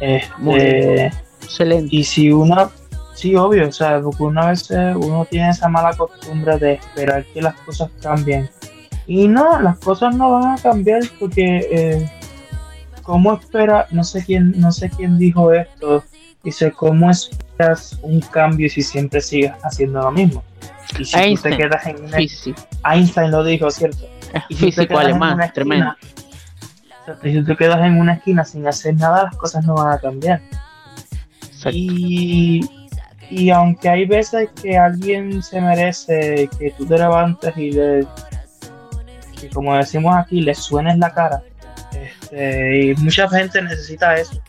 este, excelente y si uno Sí, obvio, o sea, porque una vez uno tiene esa mala costumbre de esperar que las cosas cambien. Y no, las cosas no van a cambiar porque eh, ¿cómo espera? No sé quién, no sé quién dijo esto. Dice, ¿cómo esperas un cambio si siempre sigues haciendo lo mismo? Y si Einstein. tú te quedas en una Einstein lo dijo, ¿cierto? Y si físico alemán, tremendo. si tú te quedas en una esquina sin hacer nada, las cosas no van a cambiar. Y y aunque hay veces que alguien se merece que tú te levantes y le, y como decimos aquí, le suenes la cara, este, y mucha gente necesita eso.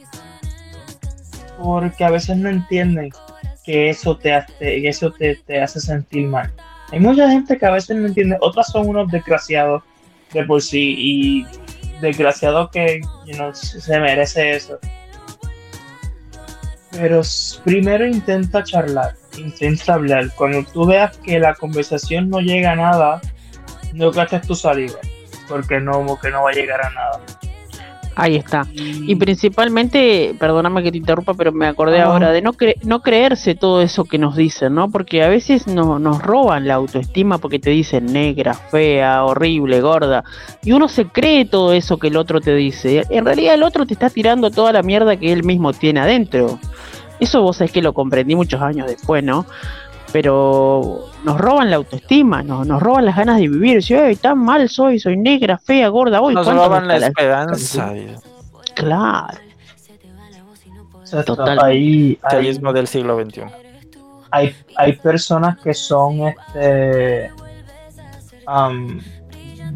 Porque a veces no entienden que eso te hace, eso te, hace sentir mal. Hay mucha gente que a veces no entiende, otras son unos desgraciados de por sí y desgraciados que se merece eso pero primero intenta charlar, intenta hablar. Cuando tú veas que la conversación no llega a nada, no gastes tu saliva, porque no, que no va a llegar a nada. Ahí está. Y principalmente, perdóname que te interrumpa, pero me acordé Ah. ahora de no, cre- no creerse todo eso que nos dicen, ¿no? Porque a veces no, nos roban la autoestima porque te dicen negra, fea, horrible, gorda. Y uno se cree todo eso que el otro te dice. En realidad el otro te está tirando toda la mierda que él mismo tiene adentro. Eso vos sabés que lo comprendí muchos años después, ¿no? Pero nos roban la autoestima, nos, nos roban las ganas de vivir. Si, "Ey, tan mal soy, soy negra, fea, gorda, hoy Nos ¿cuánto me roban la esperanza. Claro. Exacto, Total. Ahí, del siglo XXI. hay, hay personas que son este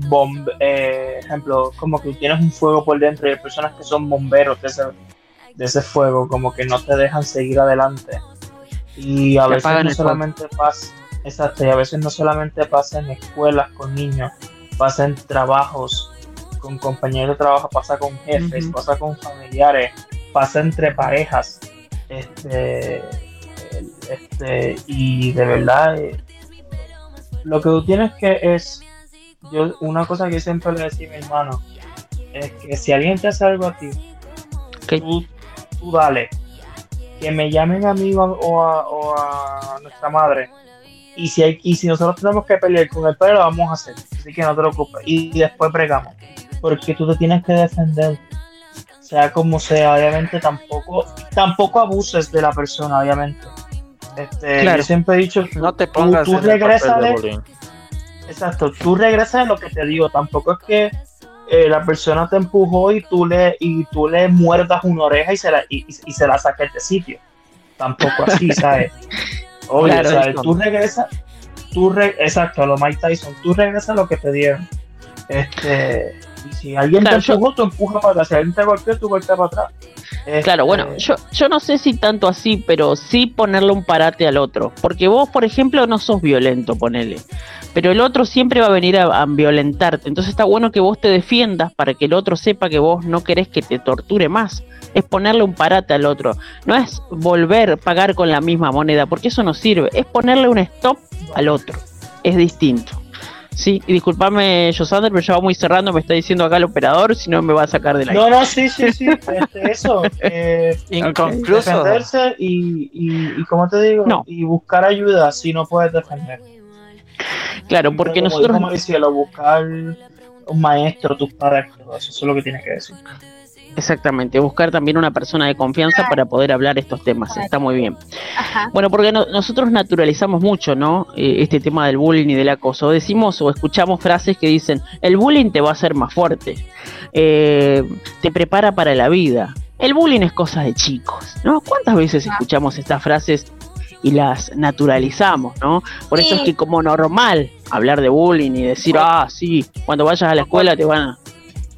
bomb, eh, ejemplo, como que tienes un fuego por dentro y hay personas que son bomberos de ese, de ese fuego, como que no te dejan seguir adelante. Y a veces no solamente pasa, exacto, y a veces no solamente pasa en escuelas con niños, pasa en trabajos, con compañeros de trabajo, pasa con jefes, pasa con familiares, pasa entre parejas. Este, este, y de verdad, eh, lo que tú tienes que es, yo, una cosa que siempre le decía a mi hermano, es que si alguien te hace algo a ti, tú, tú dale, que me llamen a mí o a, o a- o a nuestra madre, y si, hay, y si nosotros tenemos que pelear con el padre, lo vamos a hacer, así que no te preocupes, y después bregamos, porque tú te tienes que defender. Sea como sea, obviamente tampoco, tampoco abuses de la persona, obviamente. Este, Claro. Yo siempre he dicho, No te tú- pongas tú, en el regresas papel de exacto, tú regresas a lo que te digo, tampoco es que eh, la persona te empujó y tú le y tú le muerdas una oreja y se la y, y- y se la saques de sitio. Tampoco así, ¿sabes? Oye, Claro, ¿sabes? tú regresas, tú re- exacto, a lo Mike Tyson, tú regresas a lo que te dieron. Este, y si alguien Claro, te yo- empujó, tú empujas para atrás, si alguien te golpeó, tú golpeas para atrás. Claro, Este, bueno, yo, yo no sé si tanto así, pero sí ponerle un parate al otro. Porque vos, por ejemplo, no sos violento, ponele. Pero el otro siempre va a venir a, a violentarte. Entonces está bueno que vos te defiendas para que el otro sepa que vos no querés que te torture más. Es ponerle un parate al otro. No es volver a pagar con la misma moneda, porque eso no sirve. Es ponerle un stop al otro. Es distinto. Sí, y disculpame, Josander, pero ya va muy cerrando, me está diciendo acá el operador, si no me va a sacar de la No, no, sí, sí, sí, este, eso. Eh, Inconcluso. defenderse y, y, y, como te digo, No. y buscar ayuda si no puedes defender. Claro, porque como nosotros... dijo Mauricio, buscar un maestro, tus padres, todo eso, eso es lo que tienes que decir. Exactamente, buscar también una persona de confianza para poder hablar estos temas, está muy bien. Ajá. Bueno, porque no- nosotros naturalizamos mucho, ¿no? Eh, este tema del bullying y del acoso. Decimos o escuchamos frases que dicen, el bullying te va a hacer más fuerte, eh, te prepara para la vida. El bullying es cosa de chicos, ¿no? ¿Cuántas veces escuchamos estas frases y las naturalizamos, ¿no? Por eso es que como normal hablar de bullying y decir, ah, sí, cuando vayas a la escuela te van a...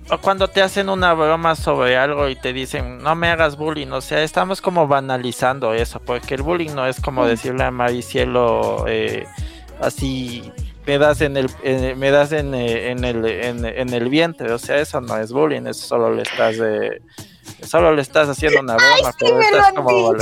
O cuando te hacen una broma sobre algo y te dicen, no me hagas bullying, o sea, estamos como banalizando eso, porque el bullying no es como decirle a Maricielo eh, así, me das en el, en- me das en, eh, en el, en, en el vientre, o sea, eso no es bullying, eso solo le estás, eh, solo le estás haciendo una broma, sí pero me lo estás han como.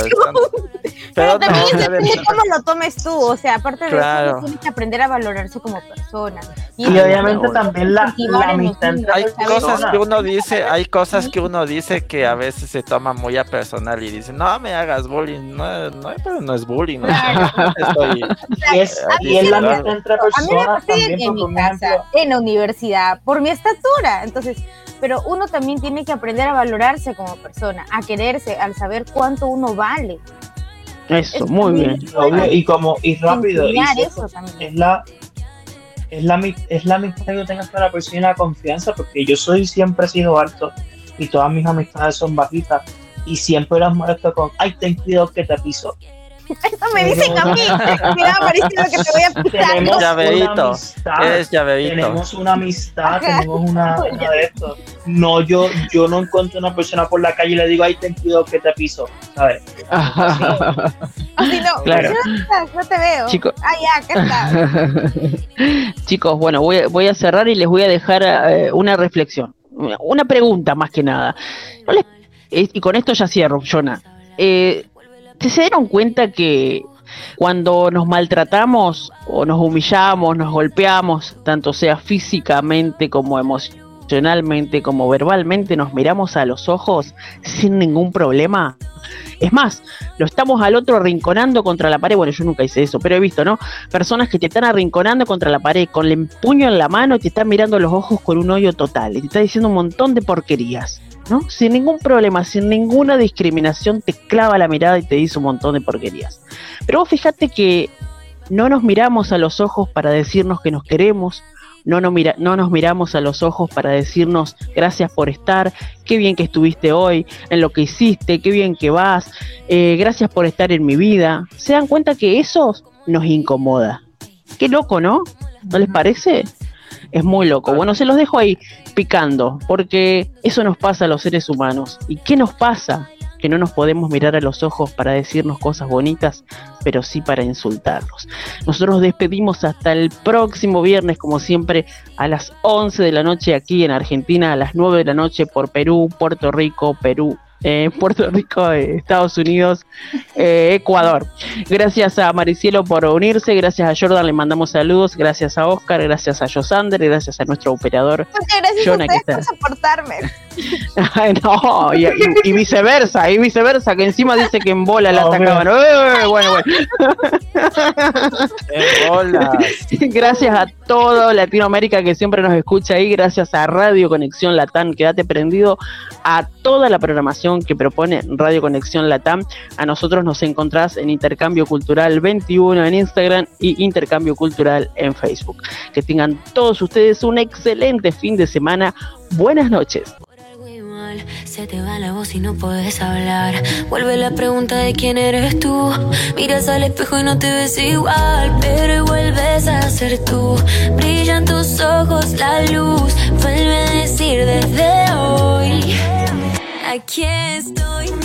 Pero también depende de- cómo lo tomes tú, o sea, aparte de Claro. eso, tienes que aprender a valorarse como persona. Y obviamente también la, la amistad hay cosas que uno dice, hay cosas que uno dice que a veces se toma muy a personal y dice, no me hagas bullying, no, no, pero no es bullying, ¿no? Estoy- Y es, A mí y es la sí me- amistad entre A mí me en mi casa, en la universidad, por mi estatura. Entonces, pero uno también tiene que aprender a valorarse como persona, a quererse, al saber cuánto uno vale. Eso, Es muy bien. obvio, y como, y rápido, y eso es la es la, mi- es la amistad que tengas con la persona y la confianza, porque yo soy siempre he sido alto y todas mis amistades son bajitas y siempre las molesto con, ay, ten cuidado que te piso. Eso me dicen a mí. Mira, Mauricio, que te voy a pisar. Tenemos Llaverito, una amistad, llaverito. tenemos una amistad, Ajá. tenemos una, una de esto. No, yo, yo no encuentro una persona por la calle y le digo, ay, ten cuidado que te piso, ¿sabes? Así no, Claro. ¿no te veo. Chico- Ah, ya, acá está. Chicos, bueno, voy, a- voy a cerrar y les voy a dejar eh, una reflexión, una- pregunta más que nada. ¿No les- eh, y con esto ya cierro, Jonah. Eh, ¿te ¿Se dieron cuenta que cuando nos maltratamos o nos humillamos, nos golpeamos, tanto sea físicamente como emocionalmente como verbalmente nos miramos a los ojos sin ningún problema? Es más, lo estamos al otro arrinconando contra la pared. Bueno, yo nunca hice eso, pero he visto, ¿no? Personas que te están arrinconando contra la pared con el puño en la mano y te están mirando los ojos con un hoyo total. Y te está diciendo un montón de porquerías, ¿no? Sin ningún problema, sin ninguna discriminación, te clava la mirada y te dice un montón de porquerías. Pero vos fíjate que no nos miramos a los ojos para decirnos que nos queremos, no nos, mira, no nos miramos a los ojos para decirnos gracias por estar, qué bien que estuviste hoy, en lo que hiciste, qué bien que vas, eh, gracias por estar en mi vida. ¿Se dan cuenta que eso nos incomoda? Qué loco, ¿no? ¿No les parece? Es muy loco. Bueno, se los dejo ahí picando, porque eso nos pasa a los seres humanos. ¿Y qué nos pasa? que no nos podemos mirar a los ojos para decirnos cosas bonitas, pero sí para insultarnos. Nosotros nos despedimos hasta el próximo viernes, como siempre, a las 11 de la noche aquí en Argentina, a las 9 de la noche por Perú, Puerto Rico, Perú, eh, Puerto Rico, eh, Estados Unidos, eh, Ecuador. Gracias a Maricielo por unirse, gracias a Jordan le mandamos saludos, gracias a Oscar, gracias a Josander, gracias a nuestro operador. gracias a ustedes por soportarme. no, y, viceversa, y viceversa, que encima dice que en bola la atacaban. bueno, bueno. en bola. Gracias a todo Latinoamérica que siempre nos escucha ahí, gracias a Radio Conexión Latán, quédate prendido a toda la programación que propone Radio Conexión Latam. A nosotros nos encontrás en Intercambio Cultural 21 en Instagram y Intercambio Cultural en Facebook. Que tengan todos ustedes un excelente fin de semana. Buenas noches. Se te va la voz y no puedes hablar. Vuelve la pregunta de quién eres tú. Miras al espejo y no te ves igual, pero vuelves a ser tú. Brillan tus ojos, la luz. Vuelve a decir desde hoy. Aquí estoy.